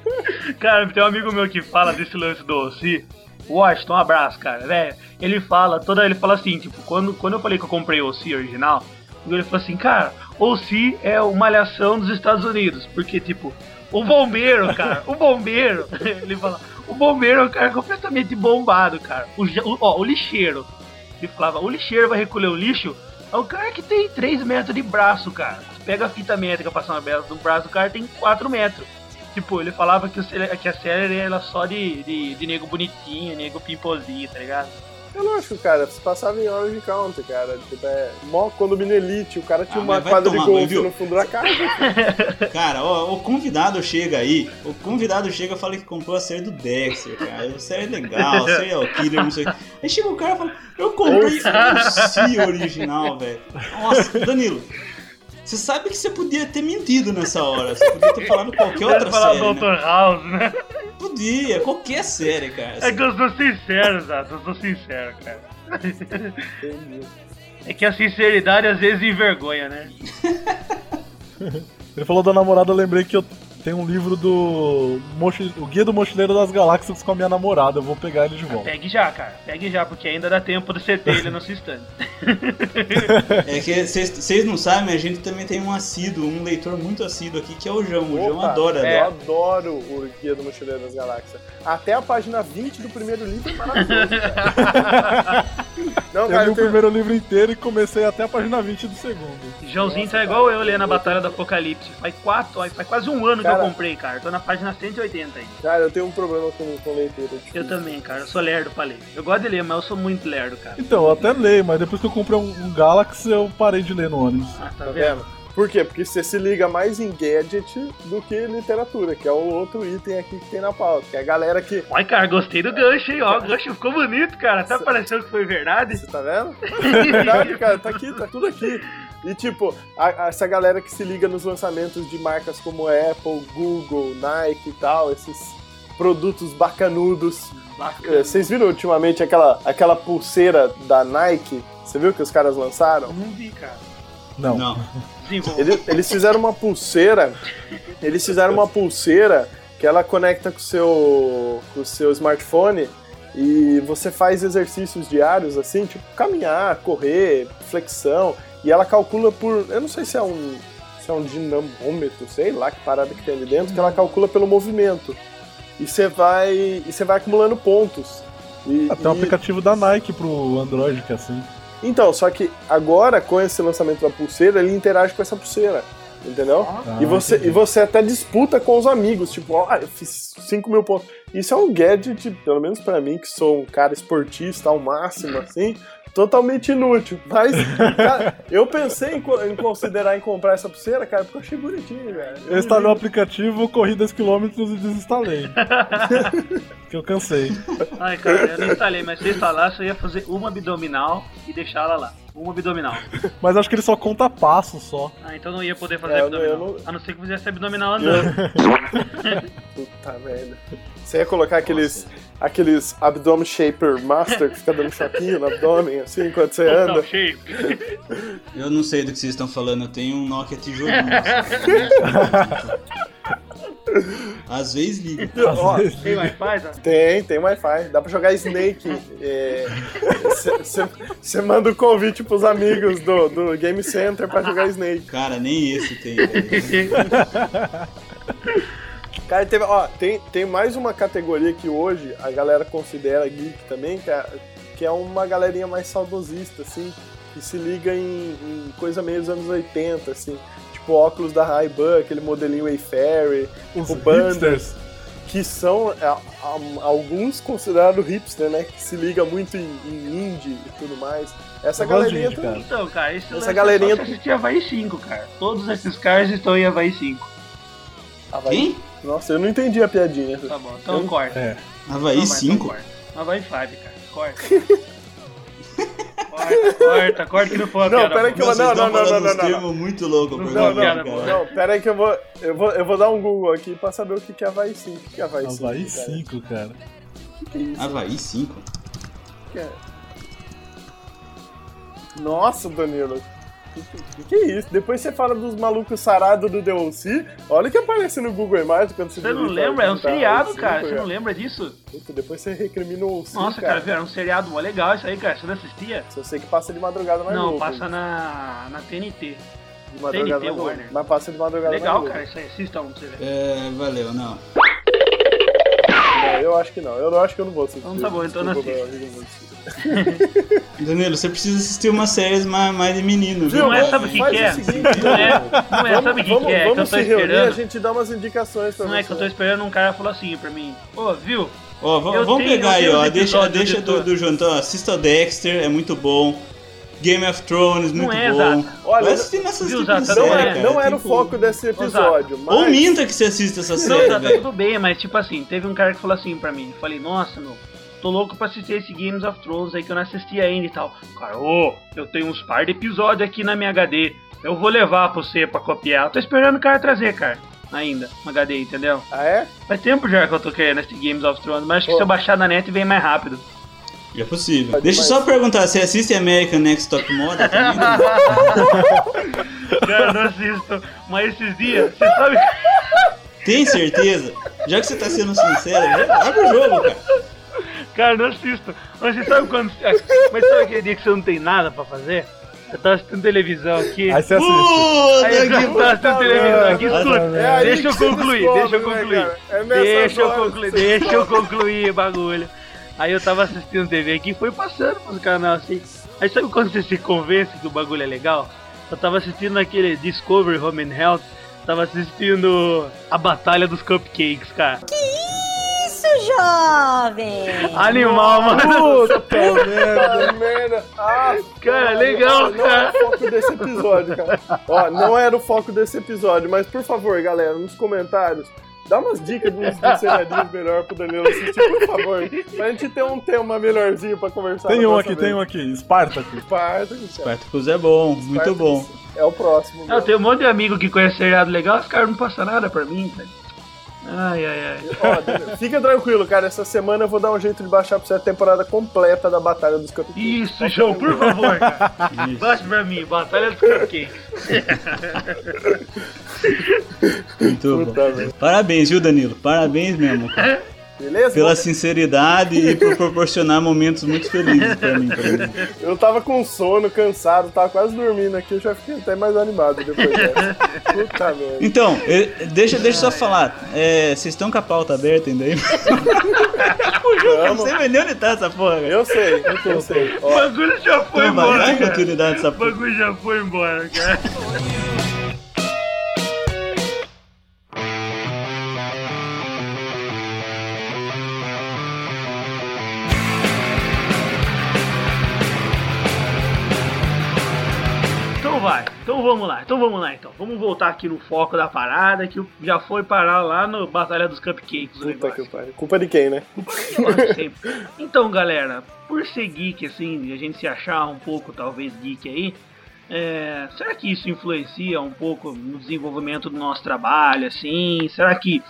Cara, tem um amigo meu que fala desse lance do OC. Washington, um abraço, cara. Velho, ele fala, toda ele fala assim, tipo, quando, quando eu falei que eu comprei o OC original, ele falou assim, cara, OC é uma malhação dos Estados Unidos. Porque, tipo, o bombeiro, cara, o bombeiro, ele fala, o bombeiro é um cara completamente bombado, cara. O, o- ó, o lixeiro. Ele falava, o lixeiro vai recolher o lixo. É um cara que tem 3 metros de braço, cara. Pega a fita métrica passando a bela do braço do cara, tem 4 metros. Tipo, ele falava que, o, que a série era só de, de, de nego bonitinho, nego pimposinho, tá ligado? É lógico, cara. Você passava em Orange County, cara. Tipo, é mó condomínio elite. O cara tinha Ah, uma quadra de golfe no fundo da casa. Cara, ó, o convidado chega aí, o convidado chega e fala que comprou a série do Dexter, cara. A série é legal, serial killer, não sei o que. Aí chega o cara e fala, eu comprei o C original, velho. Nossa, Danilo, você sabe que você podia ter mentido nessa hora. Você podia ter falado qualquer outra falar série. Né? Dr. House, né? Podia, qualquer série, cara. É que eu sou sincero, Zato, eu sou sincero, cara. É que a sinceridade às vezes envergonha, né? Ele falou da namorada, eu lembrei que eu tenho um livro do Mochi- o Guia do Mochileiro das Galáxias com a minha namorada. Eu vou pegar ele de volta. Pegue já, cara. Pegue já, porque ainda dá tempo de você ter ele no seu stand. É que vocês não sabem, a gente também tem um assíduo, um leitor muito assíduo aqui, que é o João. O João Opa, adora Eu ler. adoro o Guia do Mochileiro das Galáxias. Até a página 20 do primeiro livro é maravilhoso, cara. Não, Eu cara, li eu o tenho... primeiro livro inteiro e comecei até a página 20 do segundo. Joãozinho tá igual eu lendo a Batalha do Apocalipse. Faz quatro, faz quase um ano que Cara. eu comprei, cara. Tô na página 180 aí. Cara, eu tenho um problema com, com leitura. tipo, Eu também, cara. Eu sou lerdo pra ler. Eu gosto de ler, mas eu sou muito lerdo, cara. Então, eu até leio, mas depois que eu comprei um, um Galaxy, eu parei de ler no ônibus. Ah, tá Tá vendo? vendo? Por quê? Porque você se liga mais em gadget do que literatura, que é o outro item aqui que tem na pauta. Que é a galera que. Olha, cara, gostei do gancho, hein? Ó, o gancho ficou bonito, cara. Até pareceu que foi verdade. Você tá vendo? É verdade, cara, tá aqui, tá tudo aqui. E tipo, a- a- essa galera que se liga nos lançamentos de marcas como Apple, Google, Nike e tal, esses produtos bacanudos. Bacana. Eh, Vocês viram ultimamente aquela, aquela pulseira da Nike? Você viu que os caras lançaram? Não vi, cara. Não. Não. Eles, eles fizeram uma pulseira. Eles fizeram uma pulseira que ela conecta com o seu, com o seu smartphone e você faz exercícios diários, assim, tipo caminhar, correr, flexão, e ela calcula por. Eu não sei se é um. Se é um dinamômetro, sei lá que parada que tem ali dentro, que ela calcula pelo movimento. E você vai. E você vai acumulando pontos. E, Até um e- aplicativo da Nike pro Android que é assim. então, só que agora, com esse lançamento da pulseira, ele interage com essa pulseira. Entendeu? Ah, e, você, entendi. e você até disputa com os amigos, tipo, ó, eu fiz 5 mil pontos. Isso é um gadget, pelo menos pra mim, que sou um cara esportista ao máximo, assim, totalmente inútil. Mas, cara, eu pensei em, co- em considerar em comprar essa pulseira, cara, porque eu achei bonitinho, velho. Eu instalei o aplicativo, corri 10 km e desinstalei. que eu cansei. Ai, cara, eu não instalei, mas se eu instalasse, eu ia fazer uma abdominal e deixar ela lá. Uma abdominal. Mas acho que ele só conta passos só. Ah, então não ia poder fazer É, eu não- abdominal. não- A não ser que fizesse abdominal andando. Puta merda. Você ia colocar aqueles, aqueles abdomen shaper master que fica dando choquinho no abdômen, assim, enquanto você Total anda. shape. Eu não sei do que vocês estão falando, eu tenho um Nokia tijolinho. Às vezes liga. Ó, Tem Wi-Fi, tá? tem, tem Wi-Fi. Dá pra jogar Snake. Você manda o convite pros amigos do, do Game Center pra jogar Snake. Cara, nem esse tem. Cara, teve, ó, tem, tem mais uma categoria que hoje a galera considera geek também, que é, que é uma galerinha mais saudosista, assim, que se liga em, em coisa meio dos anos 80, assim. Tipo óculos da Ray-Ban, aquele modelinho Wayfarer, Os tipo bandas, que são é, a- alguns considerados hipster, né? Que se liga muito em, em indie e tudo mais. Essa Eu galerinha indie, cara. Então, cara, esse Essa é galerinha- só você assistir Havaí 5, cara. Todos esses caras estão em Havaí 5. Havaí- Quem? Nossa, eu não entendi a piadinha. Tá bom, então Eu- corta. É. Havaí Não, vai, 5? então. Havaí 5, cara. Corta. corta, corta, corta que não foi Não, piada pera boa. que eu- Vocês não, não, não, não, não, muito loucos pra Não, Não, não. Não, pera aí que eu vou, eu vou. Eu vou dar um Google aqui pra saber o que que é Havaí 5. O que é Havaí 5? Havaí cara? 5, cara. O que é isso? Havaí 5? O que é? Nossa, Danilo. O que, que, é isso? Depois você fala dos malucos sarados do DLC. Olha o que aparece no Google Imagens quando você Você não lembra? É um digita seriado, cara. 5, Você não cara. lembra disso? Puta, Depois você recrimina o 5, Nossa, cara, viu? Era um seriado mó legal isso aí, cara. Você não assistia? Eu sei que passa de madrugada na Não, passa na, na TNT. De madrugada TNT. Warner. Mas passa de madrugada Legal, cara. Isso aí, assista um pra você ver. É, valeu, não. Não, eu acho que não. Eu não acho que eu não vou assistir. Então tá bom, então não Desculpa, não. Danilo, você precisa assistir uma série mais, mais de menino, viu? Não é, Vamos- sabe o que que é? seguinte, Não é, não é, sabe o que vamos, que é? Que eu Vamos tô se reunir, a esperando. gente dá umas indicações pra Não você. é que eu tô esperando um cara falou assim pra mim. Ô, viu? Ó, Eu vamos pegar aí, ó. Deixa, deixa de do, do João. Então, assista o Dexter, é muito bom. Game of Thrones, muito é, bom. Olha, Vai assistir nessas viu, tipos de Zata, Não, Sério, é- série, não era o Tipo, foco desse episódio, mas... Ou minta que você assista essa Não, série, tá, tá tudo bem, mas tipo assim, teve um cara que falou assim pra mim. Eu falei, nossa, meu, tô louco pra assistir esse Games of Thrones aí que eu não assisti ainda e tal. Cara, ô, eu tenho uns par de episódios aqui na minha HD. Eu vou levar pra você pra copiar. Eu tô esperando o cara trazer, cara. Ainda, um HD, entendeu? Ah, é? Faz tempo já que eu tô querendo esse Games of Thrones, mas acho que Ô. se eu baixar na net vem mais rápido. É possível. Pode Deixa eu mais. só perguntar, você assiste American Next Top Model também? Cara, eu não assisto. Mas esses dias, você sabe. Tem certeza? Já que você tá sendo sincero, abre o jogo, cara. Cara, não assisto. Mas você sabe quando. Mas sabe aquele dia que você não tem nada pra fazer? Eu tava assistindo televisão aqui. Aí você assiste. Aí eu que tava assistindo televisão aqui, escuta. É Deixa eu que concluir, descobre, deixa eu né, concluir. cara? É Deixa eu concluir, que deixa eu concluir o bagulho. Aí eu tava assistindo TV aqui e foi passando pros canal assim. Aí sabe quando você se convence que o bagulho é legal? Eu tava assistindo aquele Discovery Home and Health, tava assistindo a Batalha dos Cupcakes, cara. Isso, jovem! Animal, mano. Puta merda, merda. Ah, Cara, legal, não era cara. o foco desse episódio, cara. Ó, não era o foco desse episódio, mas por favor, galera, nos comentários, dá umas dicas dos, dos cenários melhor pro Danilo assistir, por favor. Pra gente ter um tema melhorzinho pra conversar. Tem um aqui, tem um aqui. Spartacus. Spartacus, cara. Spartacus é bom, muito bom. É o próximo. Eu tenho um monte de amigo que conhece seriado legal, os caras não passam nada pra mim, cara. Ai, ai, ai. Ó, Danilo, fica tranquilo, cara. Essa semana eu vou dar um jeito de baixar pra você a temporada completa da Batalha dos Capitães. Isso, João, por favor, cara. Baixe pra mim, Batalha dos Cupcakes. Muito bom. Puta merda. Parabéns, viu, Danilo? Parabéns mesmo, cara. Beleza? Pela sinceridade e por proporcionar momentos muito felizes pra mim. Pra mim. Eu tava com sono, cansado, tava quase dormindo aqui, eu já fiquei até mais animado depois dessa. Puta merda. Então, deixa, deixa eu só falar. É, vocês estão com a pauta aberta ainda aí? Eu não sei nem onde tá essa porra. Eu sei, eu sei. O bagulho já foi Então vai, embora, cara. continuidade essa O porra. bagulho já foi embora, cara. Vamos lá, então vamos lá então. Vamos voltar aqui no foco da parada que já foi parar lá no Batalha dos Cupcakes. o puta que pariu. Culpa de quem, né? Sempre. Então, galera, por ser geek, assim, de a gente se achar um pouco, talvez, geek aí, é, será que isso influencia um pouco no desenvolvimento do nosso trabalho, assim? Será que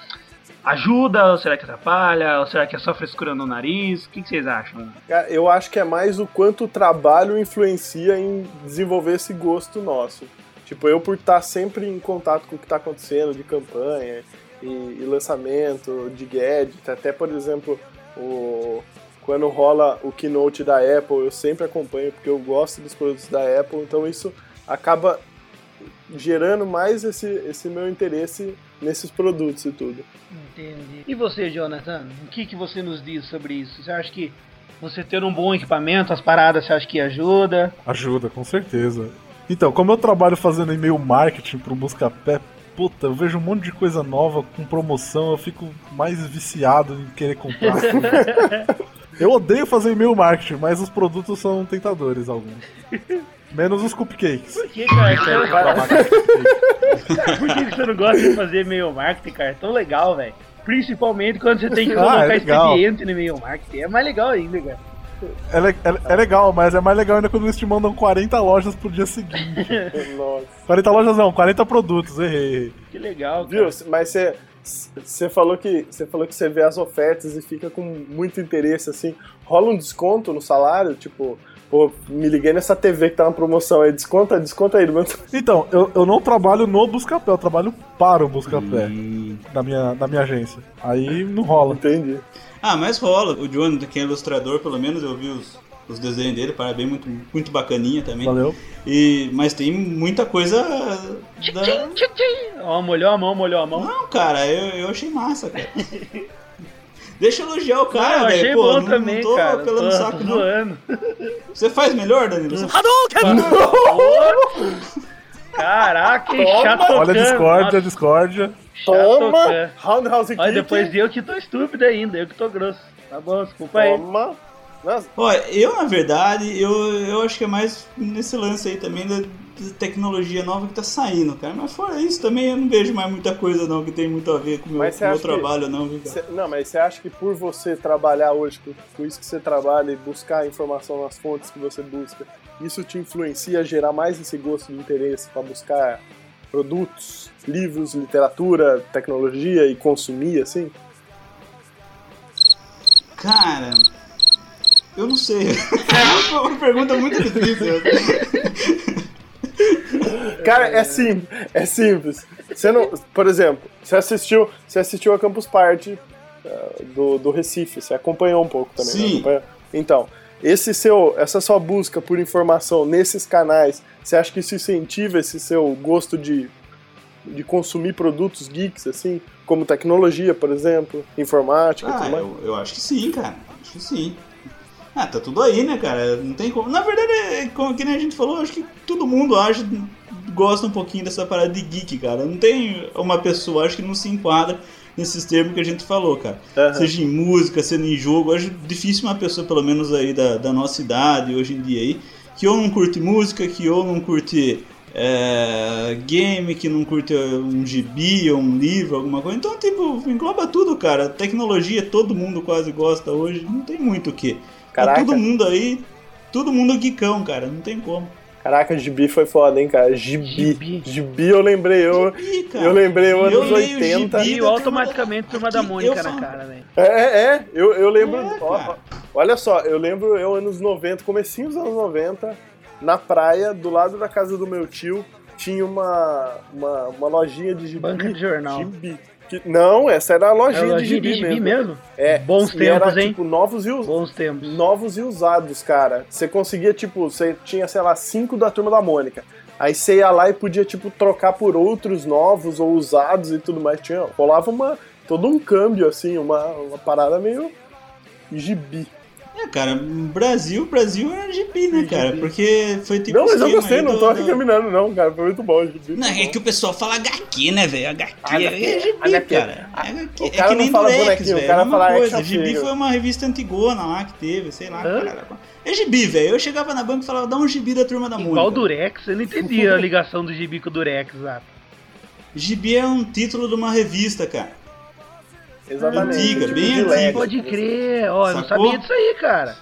ajuda, ou será que atrapalha, ou será que é só frescura no nariz? O que, que vocês acham? Cara, eu acho que é mais o quanto o trabalho influencia em desenvolver esse gosto nosso. Tipo, eu por estar sempre em contato com o que tá acontecendo de campanha e, e lançamento de gadget, até por exemplo, o, quando rola o keynote da Apple, eu sempre acompanho porque eu gosto dos produtos da Apple, então isso acaba gerando mais esse, esse meu interesse nesses produtos e tudo. Entendi. E você, Jonathan? O que, que você nos diz sobre isso? Você acha que você ter um bom equipamento, as paradas, você acha que ajuda? Ajuda, com certeza. Então, como eu trabalho fazendo e-mail marketing pro Buscapé, puta, eu vejo um monte de coisa nova com promoção, eu fico mais viciado em querer comprar. eu odeio fazer e-mail marketing, mas os produtos são tentadores, alguns. Menos os cupcakes. Por que, cara? Cupcake. Por que, você não gosta de fazer e-mail marketing, cara? É tão legal, velho. Principalmente quando você tem que Ah, colocar é legal. expediente no e-mail marketing. É mais legal ainda, cara. É, é- é legal, mas é mais legal ainda quando eles te mandam 40 lojas pro dia seguinte. Nossa. 40 lojas não, 40 produtos, errei. errei. Que legal, cara. Viu? Mas você você falou que você falou que você vê as ofertas e fica com muito interesse assim. Rola um desconto no salário, tipo, pô, me liguei nessa TV que tá na promoção aí, desconta, desconta aí. meu- Então, eu, eu não trabalho no Buscapé, eu trabalho para o Buscapé, na, minha, na minha agência. Aí não rola. Entendi. Ah, mas rola. O Jonathan, que é ilustrador, pelo menos eu vi os, os desenhos dele, parabéns, muito, muito bacaninha também. Valeu. E, mas tem muita coisa. Da... Tchim, tchim, tchim. Ó, molhou a mão, molhou a mão. Não, cara, eu, eu achei massa, cara. Deixa eu elogiar o Não, cara, eu achei velho. Pô, bom não, também, não tô cara. pelando Tô- saco, tô não. Você faz melhor, Danilo? Você... Caraca, hein? Toma. chato Olha a discórdia, a discórdia. Toma! tocando. Roundhouse Olha, Kick. depois eu que tô estúpido ainda, eu que tô grosso. Tá bom, desculpa aí. Toma! Olha, eu, na verdade, eu, eu acho que é mais nesse lance aí também da, da tecnologia nova que tá saindo, cara. Mas fora isso, também eu não vejo mais muita coisa, não, que tem muito a ver com o meu, com meu acha que- trabalho, não, viu, cara? cê- não, mas você acha que por você trabalhar hoje, com, com isso que você trabalha e buscar informação nas fontes que você busca, isso te influencia a gerar mais esse gosto de interesse para buscar produtos, livros, literatura, tecnologia e consumir, assim? Cara, eu não sei. É uma pergunta muito difícil. Cara, é simples, é simples. Você não, por exemplo, você assistiu, você assistiu a Campus Party uh, do, do Recife, você acompanhou um pouco também, né? Sim. Acompanhou? Então, esse seu, essa sua busca por informação nesses canais, você acha que isso incentiva esse seu gosto de, de consumir produtos geeks, assim, como tecnologia, por exemplo, informática e Ah, tudo mais? eu, eu acho que sim, cara. Acho que sim. Ah, tá tudo aí, né, cara? Não tem como. Na verdade, é, como que nem a gente falou, acho que todo mundo acha, gosta um pouquinho dessa parada de geek, cara. Não tem uma pessoa, acho que não se enquadra nesses termos que a gente falou, cara. Aham. Seja em música, seja em jogo, acho difícil uma pessoa, pelo menos aí da, da nossa idade, hoje em dia aí, que ou não curte música, que ou não curte é, game, que não curte um gibi ou um livro, alguma coisa. Então, tipo, engloba tudo, cara. Tecnologia, todo mundo quase gosta hoje. Não tem muito o que. Tá Caraca. todo mundo aí, todo mundo geekão, cara. Não tem como. Caraca, gibi foi foda, hein, cara? Gibi. Gibi. Gibi eu lembrei, eu, cara, eu lembrei eu eu anos leio 80. gibi. E da automaticamente turma da Mônica na cara, velho. É, é. Eu, eu lembro. É, ó, ó, olha só, eu lembro eu anos 90, comecinho dos anos 90, na praia, do lado da casa do meu tio, tinha uma, uma, uma lojinha de gibi. Banca de jornal. Gibi. Que- não, essa era a lojinha, lojinha de gibi, de gibi mesmo. mesmo? É, Bons tempos, era, hein? tipo, novos e, us- Bons tempos. novos e usados, cara. Você conseguia, tipo, você tinha, sei lá, cinco da turma da Mônica. Aí você ia lá e podia, tipo, trocar por outros novos ou usados e tudo mais. Tinha, rolava uma, todo um câmbio, assim, uma, uma parada meio gibi. É, cara, Brasil, Brasil era gibi, né, cara? Porque foi tipo. não, mas eu gostei, não tô do- recaminando, não, cara. Foi muito bom o gibi. Não, é que o pessoal fala HQ, né, velho? HQ, HQ, é gibi, HQ. cara. É, HQ. O é cara que não nem fala Durex, bonequinho, o velho. cara é uma fala coisa. figure. foi uma revista antigona lá que teve, sei lá, Hã? cara. É gibi, velho. Eu chegava na banca e falava, dá um gibi da turma da Mônica. Igual o Durex, eu não entendi a ligação do gibi com o Durex, exato. Gibi é um título de uma revista, cara. Exatamente. Antiga, tipo bem antiga. Lego. Pode crer, ó, eu não sabia disso aí, cara.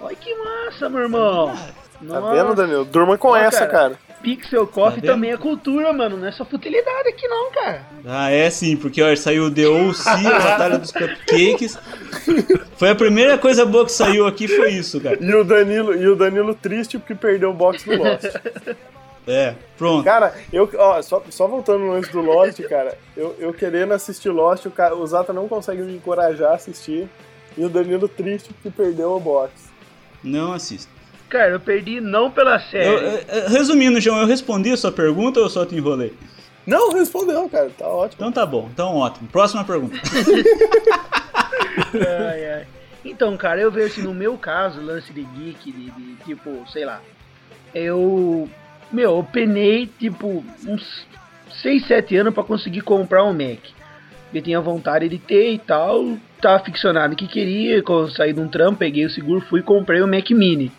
Olha que massa, meu irmão. Tá Nossa, vendo, Danilo? Durma com Ó, essa, cara. cara. Pixel Coffee Tá também é cultura, mano. Não é só futilidade aqui não, cara. Ah, é sim, porque ó, saiu The OC, a Batalha dos Cupcakes. Foi a primeira coisa boa que saiu aqui, foi isso, cara. E o Danilo, e o Danilo triste porque perdeu o box do Lost. É, pronto. Cara, eu, ó, só, só voltando no lance do Lost, cara, eu, eu querendo assistir Lost, o, cara, o Zata não consegue me encorajar a assistir, e o Danilo triste porque perdeu o box. Não assisto. Cara, eu perdi não pela série. Eu- eu- resumindo, João, eu respondi a sua pergunta ou eu só te enrolei? Não, respondeu, cara, tá ótimo. Então tá bom, então ótimo. Próxima pergunta. Ai, ai. Então, cara, eu vejo assim, no meu caso, lance de geek, de, de, tipo, sei lá, eu, meu, eu penei, tipo, uns 6, 7 anos pra conseguir comprar um Mac. Eu tinha vontade de ter e tal, tava ficcionado que queria, quando saí de um trampo, peguei o seguro, fui e comprei o Mac Mini.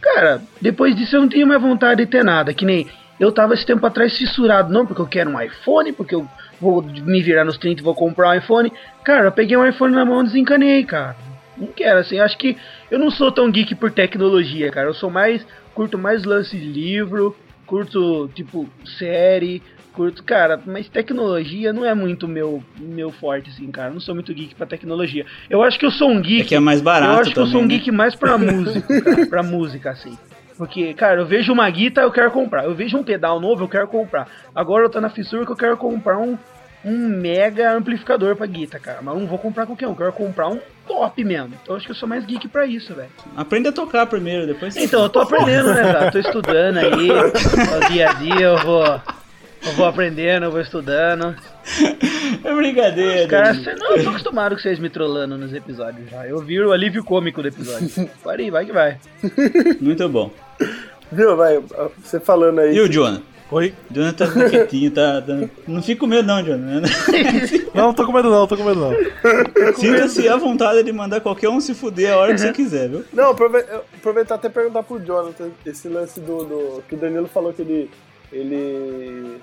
Cara, depois disso eu não tinha mais vontade de ter nada, que nem eu tava esse tempo atrás fissurado, não porque eu quero um iPhone, porque eu vou me virar nos 30 e vou comprar um iPhone. Cara, eu peguei um iPhone na mão e desencanei, cara. Não quero, assim, acho que eu não sou tão geek por tecnologia, cara. Eu sou mais, curto mais lance de livro, curto, tipo, série, curto, cara, mas tecnologia não é muito meu meu forte, assim, cara. Eu não sou muito geek pra tecnologia. Eu acho que eu sou um geek. É que é mais barato Eu acho que eu sou um também, né? geek mais pra música, cara, pra música, assim. Porque, cara, eu vejo uma guitarra, eu quero comprar. Eu vejo um pedal novo, eu quero comprar. Agora eu tô na fissura que eu quero comprar um, um mega amplificador pra guitarra, cara. Mas eu não vou comprar qualquer um, eu quero comprar um top mesmo. Então eu acho que eu sou mais geek pra isso, velho. Aprende a tocar primeiro, depois você- Então, eu tô aprendendo, né, cara? Tô estudando aí. ó, dia a dia eu vou. Eu vou aprendendo, eu vou estudando. É brincadeira. Os caras, gente. cê- não, eu tô acostumado com vocês me trollando nos episódios já. Eu vi o alívio cômico do episódio. Aí, vai que vai. Muito bom. Viu, vai, você falando aí. E o Jonah? Oi? Jonathan tá quietinho, tá, tá- Não fica com medo não, Jonathan. Não, tô com medo não, tô com medo não. Sinta-se à vontade de mandar qualquer um se fuder a hora que você quiser, viu? Não, aproveitar até perguntar pro Jonathan esse lance do, do- que o Danilo falou que ele ele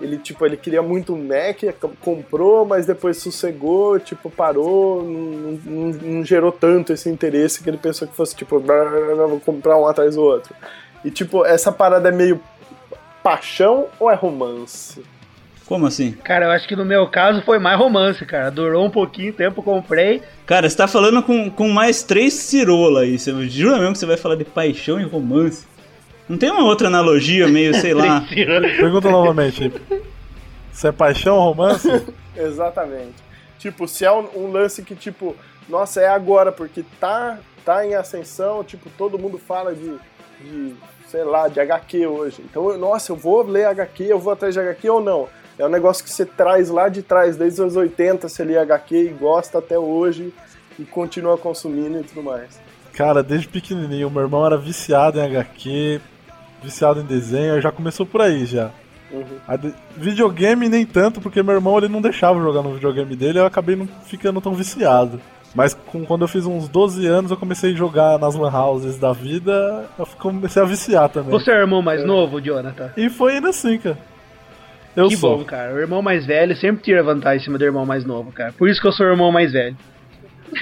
ele tipo ele queria muito um Mac, ac- comprou, mas depois sossegou, tipo parou, não, não- não gerou tanto esse interesse que ele pensou que fosse tipo "Blá, blá, blá, blá, vou comprar um atrás do outro. E tipo essa parada é meio paixão ou é romance? Como assim? Cara, eu acho que no meu caso foi mais romance, cara. Durou um pouquinho tempo, comprei. Cara, você tá falando com, com mais três cirola aí. Você jura mesmo que você vai falar de paixão e romance? Não tem uma outra analogia meio, sei lá. Pergunta novamente. Se é paixão ou romance? Exatamente. Tipo, se é um, um lance que, tipo, nossa, é agora, porque tá, tá em ascensão, tipo, todo mundo fala de, de, sei lá, de HQ hoje. Então, nossa, eu vou ler HQ, eu vou atrás de HQ ou não? É um negócio que você traz lá de trás, desde os 80, você lê HQ e gosta até hoje e continua consumindo e tudo mais. Cara, desde pequenininho, meu irmão era viciado em HQ, viciado em desenho, já começou por aí já. Uhum. De- Videogame nem tanto, porque meu irmão ele não deixava jogar no videogame dele, eu acabei não ficando tão viciado. Mas com- quando eu fiz uns 12 anos, eu comecei a jogar nas lan houses da vida, eu comecei a viciar também. Você é o irmão mais novo, Jonathan? E foi indo assim, cara. Eu que sou. bom, cara. O irmão mais velho sempre tira vantagem em cima do irmão mais novo, cara. Por isso que eu sou o irmão mais velho.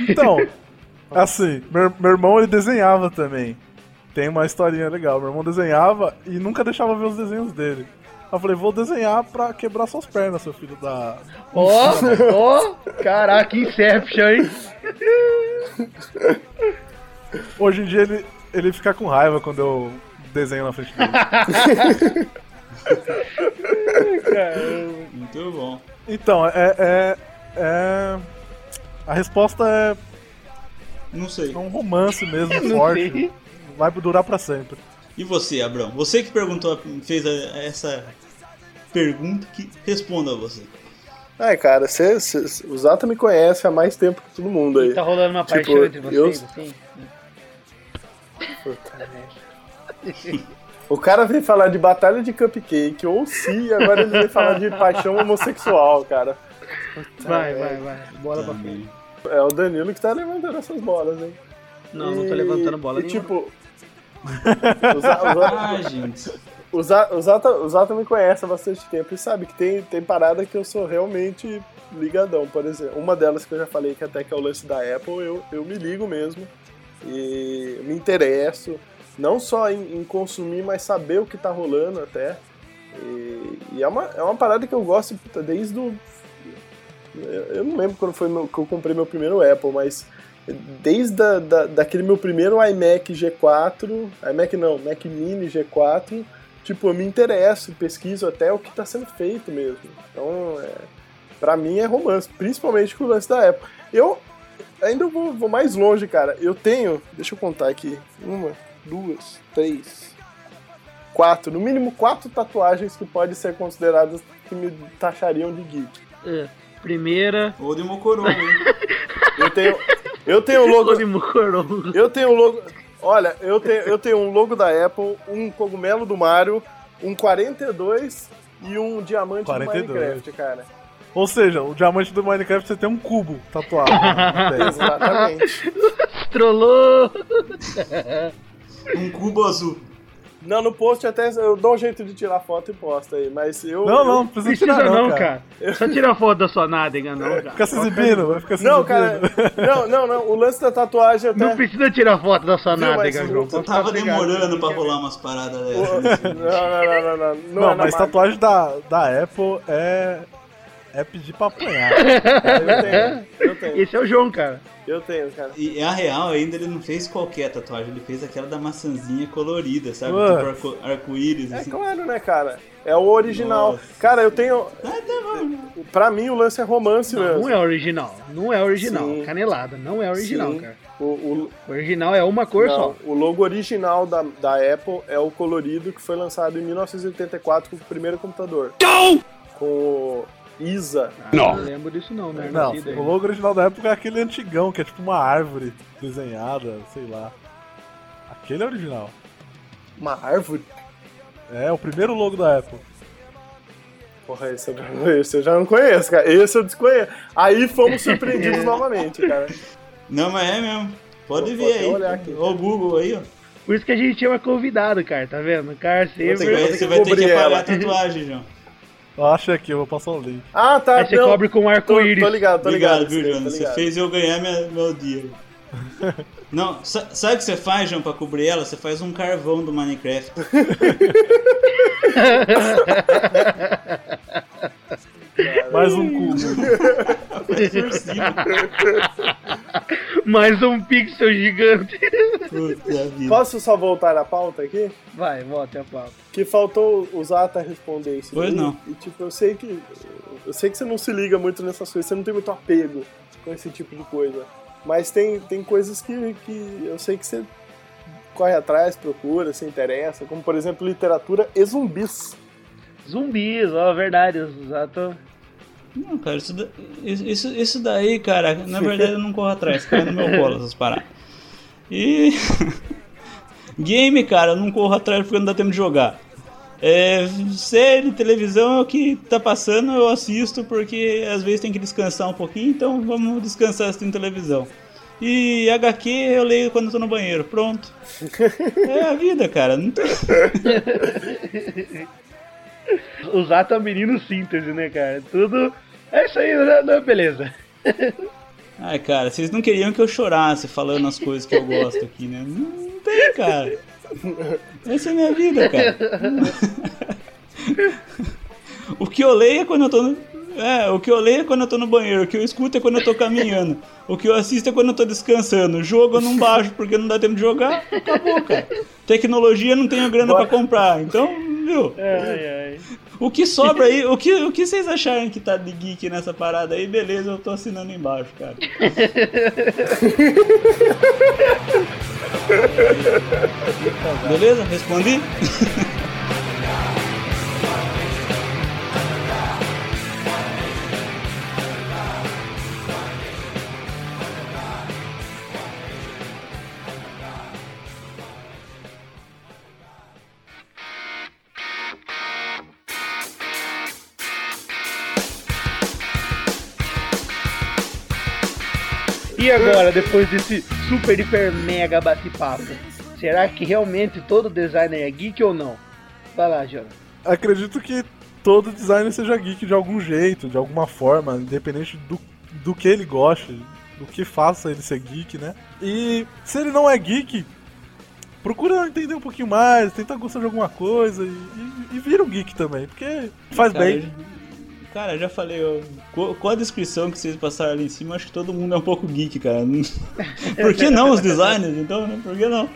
Então, assim, meu, meu irmão ele desenhava também. Tem uma historinha legal. Meu irmão desenhava e nunca deixava ver os desenhos dele. Eu falei, vou desenhar pra quebrar suas pernas, seu filho da. Ó, ó, caraca, Inception, hein? Hoje em dia ele, ele fica com raiva quando eu desenho na frente dele. Muito bom. Então, é. é, é- A resposta é Não sei. um romance mesmo, Não forte. sei. Vai durar pra sempre. E você, Abrão? Você que perguntou, fez a- essa pergunta que responda a você. Ai, cara, cê, cê- o Zata me conhece há mais tempo que todo mundo aí. Tá rolando uma Tipo, paixão entre eu- vocês, assim? O cara veio falar de batalha de cupcake, ou sim, agora ele veio falar de paixão homossexual, cara. Vai, vai, vai. Bola pra Também. É o Danilo que tá levantando essas bolas, hein? Não, não tô E- levantando bola E nenhuma. tipo. o Za- Ah, gente. O Za- o Zata, o Zata me conhece há bastante tempo e sabe que tem, tem parada que eu sou realmente ligadão, por exemplo. Uma delas que eu já falei que até que é o lance da Apple, eu, eu me ligo mesmo e me interesso, não só em, em consumir, mas saber o que tá rolando até. E, e é, uma, é uma parada que eu gosto desde o. Eu eu não lembro quando foi meu- que eu comprei meu primeiro Apple, mas desde a, da, daquele meu primeiro iMac G4, iMac não, Mac Mini G4, tipo, eu me interesso, pesquiso até o que tá sendo feito mesmo. Então, é, pra mim é romance, principalmente com o lance da época. Eu ainda vou, vou mais longe, cara. Eu tenho, deixa eu contar aqui, uma, duas, três, quatro, no mínimo quatro tatuagens que podem ser consideradas que me taxariam de geek. É, Primeira. Ou de Mocorongo, hein? Eu tenho, eu tenho o logo, eu tenho o logo, olha, eu tenho, eu tenho um logo da Apple, um cogumelo do Mario, um 42 e um diamante 42. do Minecraft, cara. Ou seja, o diamante do Minecraft você tem um cubo tatuado. Exatamente. Trollou. Um cubo azul. Não, no post até eu dou um jeito de tirar foto e posto aí, mas eu. Não, não, eu- não precisa tirar não, não, cara. Só tira foto da sua nádega, não, Fica cara. se exibindo, vai ficar se Não, cara. Não, não, não. O lance da tatuagem até. Não precisa tirar foto da sua Viu, nádega, João. eu Tava demorando pra rolar umas paradas dessas. Não, não, não, não, não. Não, Não, é mas marca. tatuagem da, da Apple é. É pedir pra apanhar. Eu tenho, eu tenho, Esse é o João, cara. Eu tenho, cara. E a real ainda ele não fez qualquer tatuagem, ele fez aquela da maçãzinha colorida, sabe? Tipo arco- arco-íris, É assim. claro, né, cara? É o original. Nossa. Cara, eu tenho. Ah, tá bom. Pra mim, o lance é romance mesmo. Não é original. Não é original. Sim. Canelada. Não é original, Sim. cara. O, o, O original é uma cor não, só. o logo original da, da Apple é o colorido que foi lançado em 1984 com o primeiro computador. Com o ISA. Ah, não lembro disso não, né? Não, aí. o logo original da época é aquele antigão, que é tipo uma árvore desenhada, sei lá. Aquele é original. Uma árvore. É, o primeiro logo da Apple. Porra, esse eu, já- esse eu já não conheço, cara. Esse eu desconheço. Aí fomos surpreendidos novamente, cara. Não, mas é mesmo. Pode Vou ver aí. olhar aqui. O Google aí, ó. Por isso que a gente chama convidado, cara, tá vendo? O cara Você vai, sempre. ter que você vai ter que apagar a tatuagem, João. Eu acho aqui, eu vou passar o link. Ah, tá. Aí você não. cobre com Tô, arco-íris. tô ligado, tô Obrigado, ligado. viu, tô João? Você ligado. fez eu ganhar minha, meu dia. Não, sa- sabe o que você faz, João, pra cobrir ela? Você faz um carvão do Minecraft. Mais um cubo. Mais um pixel gigante. Posso só voltar à pauta aqui? Vai, volta a pauta. Que faltou o Zata responder isso. Pois daí. não. E tipo, eu sei que. Eu sei que você não se liga muito nessas coisas, você não tem muito apego com esse tipo de coisa. Mas tem, tem coisas que, que eu sei que você corre atrás, procura, se interessa, como por exemplo literatura e zumbis. Zumbis, ó, verdade. Exato. Não, cara, isso, da- isso, isso daí, cara, na verdade eu não corro atrás, cai no meu colo essas paradas. E. Game, cara, eu não corro atrás porque não dá tempo de jogar. É, série, televisão é o que tá passando, eu assisto porque às vezes tem que descansar um pouquinho, então vamos descansar assistindo televisão. E HQ eu leio quando eu tô no banheiro, pronto. É a vida, cara. Não tem... É um menino síntese, né, cara? Tudo. É isso aí, né? Não, beleza. Ai, cara, vocês não queriam que eu chorasse falando as coisas que eu gosto aqui, né? Não, não tem, cara. Essa é a minha vida, cara. O que eu leio é quando eu tô. É, o que eu leio é quando eu tô no banheiro, o que eu escuto é quando eu tô caminhando, o que eu assisto é quando eu tô descansando. Jogo eu não baixo porque não dá tempo de jogar, acabou, cara. Tecnologia não tenho grana pra comprar, então, viu? Ai, ai. O que sobra aí, o que, o que vocês acharem que tá de geek nessa parada aí, beleza, eu tô assinando embaixo, cara. beleza? Respondi? E agora, depois desse super, hiper, mega bate-papo, será que realmente todo designer é geek ou não? Vai lá, Jonas. Acredito que todo designer seja geek de algum jeito, de alguma forma, independente do, do que ele goste, do que faça ele ser geek, né? E se ele não é geek, procura entender um pouquinho mais, tenta gostar de alguma coisa e, e, e vira um geek também, porque faz Cara, bem. Cara, já falei, eu- com, com a descrição que vocês passaram ali em cima, acho que todo mundo é um pouco geek, cara. Por que não os designers, então, né? Por que não?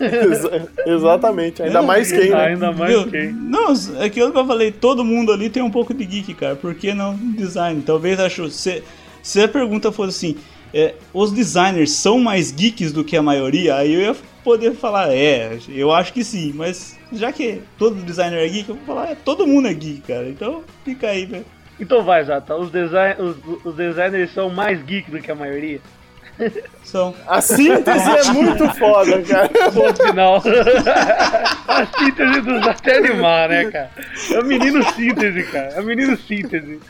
Exa- exatamente, ainda Não, mais quem, né? Ainda mais Viu? quem. Não, é aquilo que eu falei, todo mundo ali tem um pouco de geek, cara. Por que não design? Talvez acho. Se, se a pergunta fosse assim, é, os designers são mais geeks do que a maioria, aí eu ia poder falar, é, eu acho que sim, mas já que todo designer é geek, eu vou falar, é, todo mundo é geek, cara. Então fica aí, velho. Então vai, Zata. Os, design, os, os designers são mais geek do que a maioria. São. A síntese é muito foda, cara. Ponto final. a síntese do Zata é animar, né, cara? É o menino síntese, cara. É o menino síntese.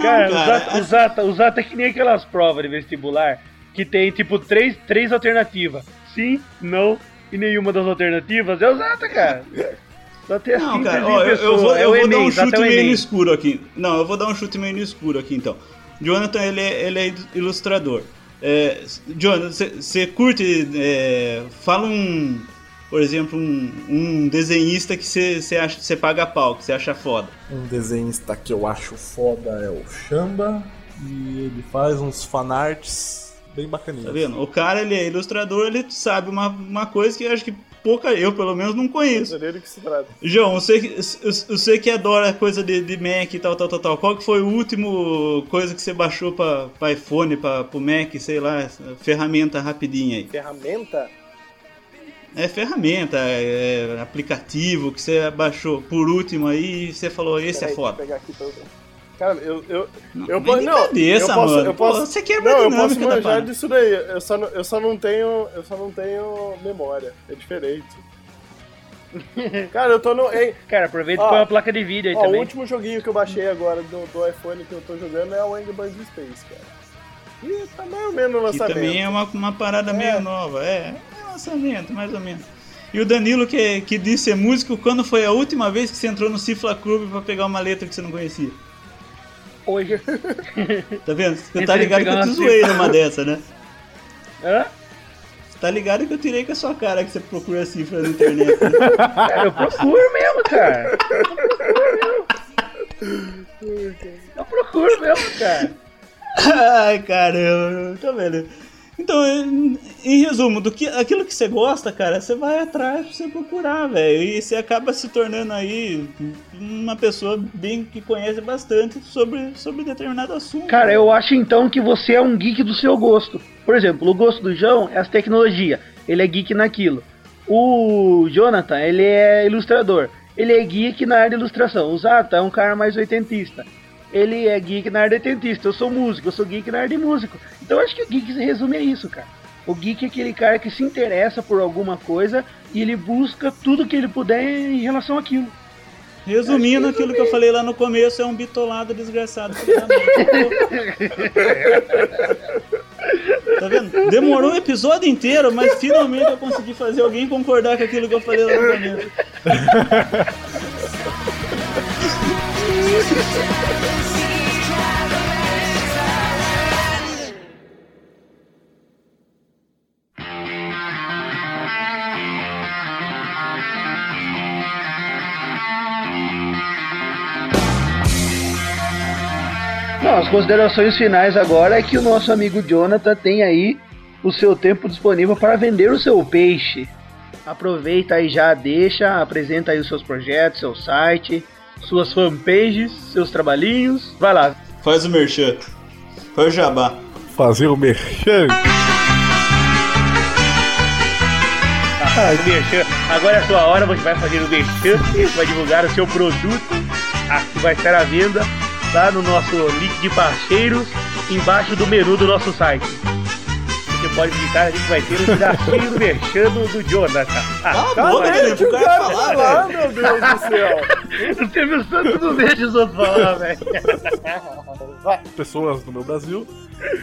Cara, cara, o Zata é que nem aquelas provas de vestibular que tem, tipo, três, três alternativas. Sim, não e nenhuma das alternativas. É o Zata, cara. É a Não, cara, ó, eu, eu vou, é eu vou dar Enem, um Zata chute é o meio no escuro aqui. Não, eu vou dar um chute meio no escuro aqui então. Jonathan, ele é, ele é ilustrador. É, Jonathan, você curte. é, fala um. Por exemplo, um, um desenhista que você acha você paga pau, que você acha foda. Um desenhista que eu acho foda é o Chamba. E ele faz uns fanarts bem bacaninhos. Tá vendo? O cara, ele é ilustrador, ele sabe uma, uma coisa que eu acho que pouca, eu pelo menos não conheço. É dele que se trata. João, você, que- você que adora coisa de, de Mac e tal, tal, tal, tal, qual que foi o último coisa que você baixou pra, pra iPhone, pra, pro Mac, sei lá, ferramenta rapidinha aí? Ferramenta? É ferramenta, é aplicativo que você baixou por último aí e você falou, esse Peraí, é foda. Cara, eu. eu Não, eu vem po- de não, cabeça, eu posso, mano. Eu posso, Pô, você quebra não, a eu posso manjar disso daí. Eu só, não, eu só não tenho. Eu só não tenho memória. É diferente. Cara, eu tô no. Ei, Cara, aproveita e Ó, põe uma placa de vídeo aí ó, o também. último joguinho que eu baixei agora do, do iPhone que eu tô jogando é o Angry Birds Space, cara. E tá mais ou menos Que lançamento. também é uma, uma parada meio nova. É, é lançamento, mais ou menos. E o Danilo que, que disse ser músico, quando foi a última vez que você entrou no Cifla Club pra pegar uma letra que você não conhecia? Hoje. Tá vendo? Você tá ligado que eu te zoei numa dessa, né? Hã? Você tá ligado que eu tirei com a sua cara que você procura cifra na internet. né? Cara, eu procuro mesmo, cara. Eu procuro mesmo, cara. Ai, caramba, tá vendo? Então, em, resumo, do que, aquilo que você gosta, cara, você vai atrás pra você procurar, velho. E você acaba se tornando aí uma pessoa bem que conhece bastante sobre, sobre determinado assunto. Cara, eu acho então que você é um geek do seu gosto. Por exemplo, o gosto do João é as tecnologias. Ele é geek naquilo. O Jonathan, ele é ilustrador. Ele é geek na área de ilustração. O Zata é um cara mais oitentista. Ele é geek na área de oitentista. Eu sou músico, eu sou geek na área de músico. Então eu acho que o geek se resume a isso, cara. O geek é aquele cara que se interessa por alguma coisa e ele busca tudo que ele puder em relação àquilo. Resumindo, aquilo que eu falei lá no começo é um bitolado desgraçado. Tá vendo? Demorou o episódio inteiro, mas finalmente eu consegui fazer alguém concordar com aquilo que eu falei lá no começo. as considerações finais agora é que o nosso amigo Jonathan tem aí o seu tempo disponível para vender o seu peixe. Aproveita aí já, deixa, apresenta aí os seus projetos, seu site, suas fanpages, seus trabalhinhos. Vai lá. Faz o merchan. Faz o jabá. Fazer o merchan. Ah, o merchan. Agora é a sua hora, você vai fazer o merchan, vai divulgar o seu produto, que vai estar à venda lá no nosso link de parceiros, embaixo do menu do nosso site. Você pode clicar ali que vai ter um pedacinho do merchan do, do Jonathan. Ah, Tá bom, né? Pro cara falar. Ah, meu Deus do céu. O santo não deixa os outros falar, velho. Pessoas no meu Brasil.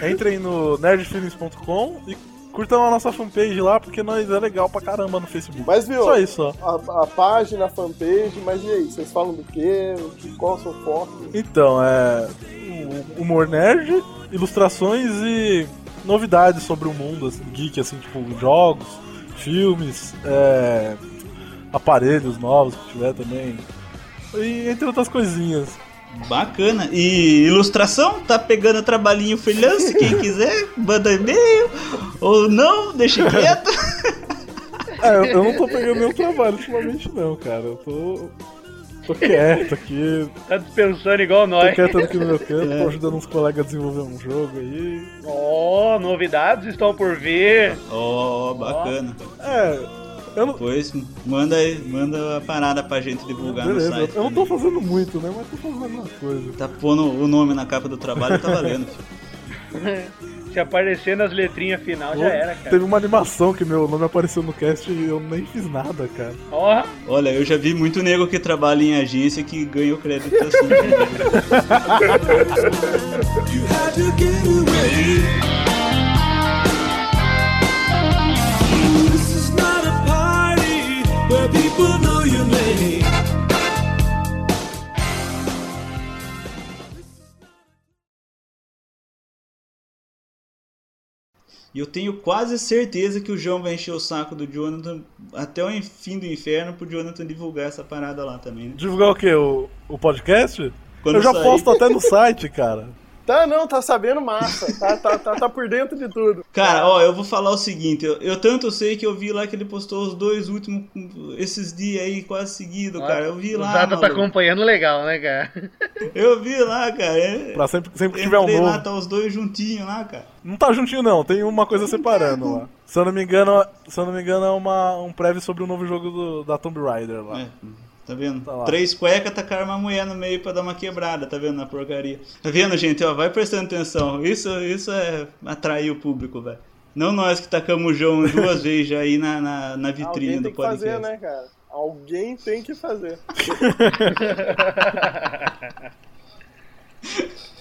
Entrem no nerdfeelings.com e curtam a nossa fanpage lá, porque nós é legal pra caramba no Facebook. Mas viu, Só isso, ó. a, a página, a fanpage, mas e aí? Vocês falam do quê? Qual é o seu foco? Então, é. Humor nerd, ilustrações e novidades sobre o mundo assim, geek, assim, tipo jogos, filmes, é, aparelhos novos que tiver também. E entre outras coisinhas. Bacana. E ilustração? Tá pegando trabalhinho freelance? Quem quiser, manda e-mail. Ou não, deixa quieto. É, eu- eu não tô pegando nenhum trabalho ultimamente, não, cara. Eu tô. Tô quieto aqui, Tá dispensando igual tô nós. quieto aqui no meu canto, tô ajudando uns colegas a desenvolver um jogo aí. Ó, novidades estão por vir. Ó, bacana. É, eu não. Pois manda aí, manda a parada pra gente divulgar no Beleza, site. eu não tô fazendo muito, né? Mas tô fazendo alguma coisa. Tá pondo o nome na capa do trabalho, tá valendo. Se aparecer nas letrinhas final, já era, cara. Teve uma animação que meu nome apareceu no cast e eu nem fiz nada, cara. Ó, Olha, eu já vi muito nego que trabalha em agência que ganha o crédito assim. people know your name. E eu tenho quase certeza que o João vai encher o saco do Jonathan até o fim do inferno pro Jonathan divulgar essa parada lá também. né? Divulgar o quê? O, o podcast? Quando eu já sair. posto até no site, cara. Tá, não, tá sabendo massa. Tá, tá, tá, tá por dentro de tudo. Cara, ó, eu vou falar o seguinte, eu, eu tanto sei que eu vi lá que ele postou os dois últimos, esses dias aí, quase seguido, cara. Eu vi o lá, Zata tá maluco. acompanhando legal, né, cara? Eu vi lá, cara. É... Pra sempre, sempre que tiver um Entrei lá, novo. tá os dois juntinhos lá, cara. Não tá juntinho, não. Tem uma coisa separando lá. Se eu não me engano, se eu não me engano é uma, um prévio sobre o novo jogo do- da Tomb Raider lá. É, tá vendo? Tá. Três cuecas tacaram uma mulher no meio pra dar uma quebrada, tá vendo? Na porcaria. Tá vendo, gente? Ó, vai prestando atenção. Isso, isso é atrair o público, velho. Não nós que tacamos o João duas vezes já aí na, na, na vitrine Alguém do tem que podcast. fazer, né, cara? Alguém tem que fazer.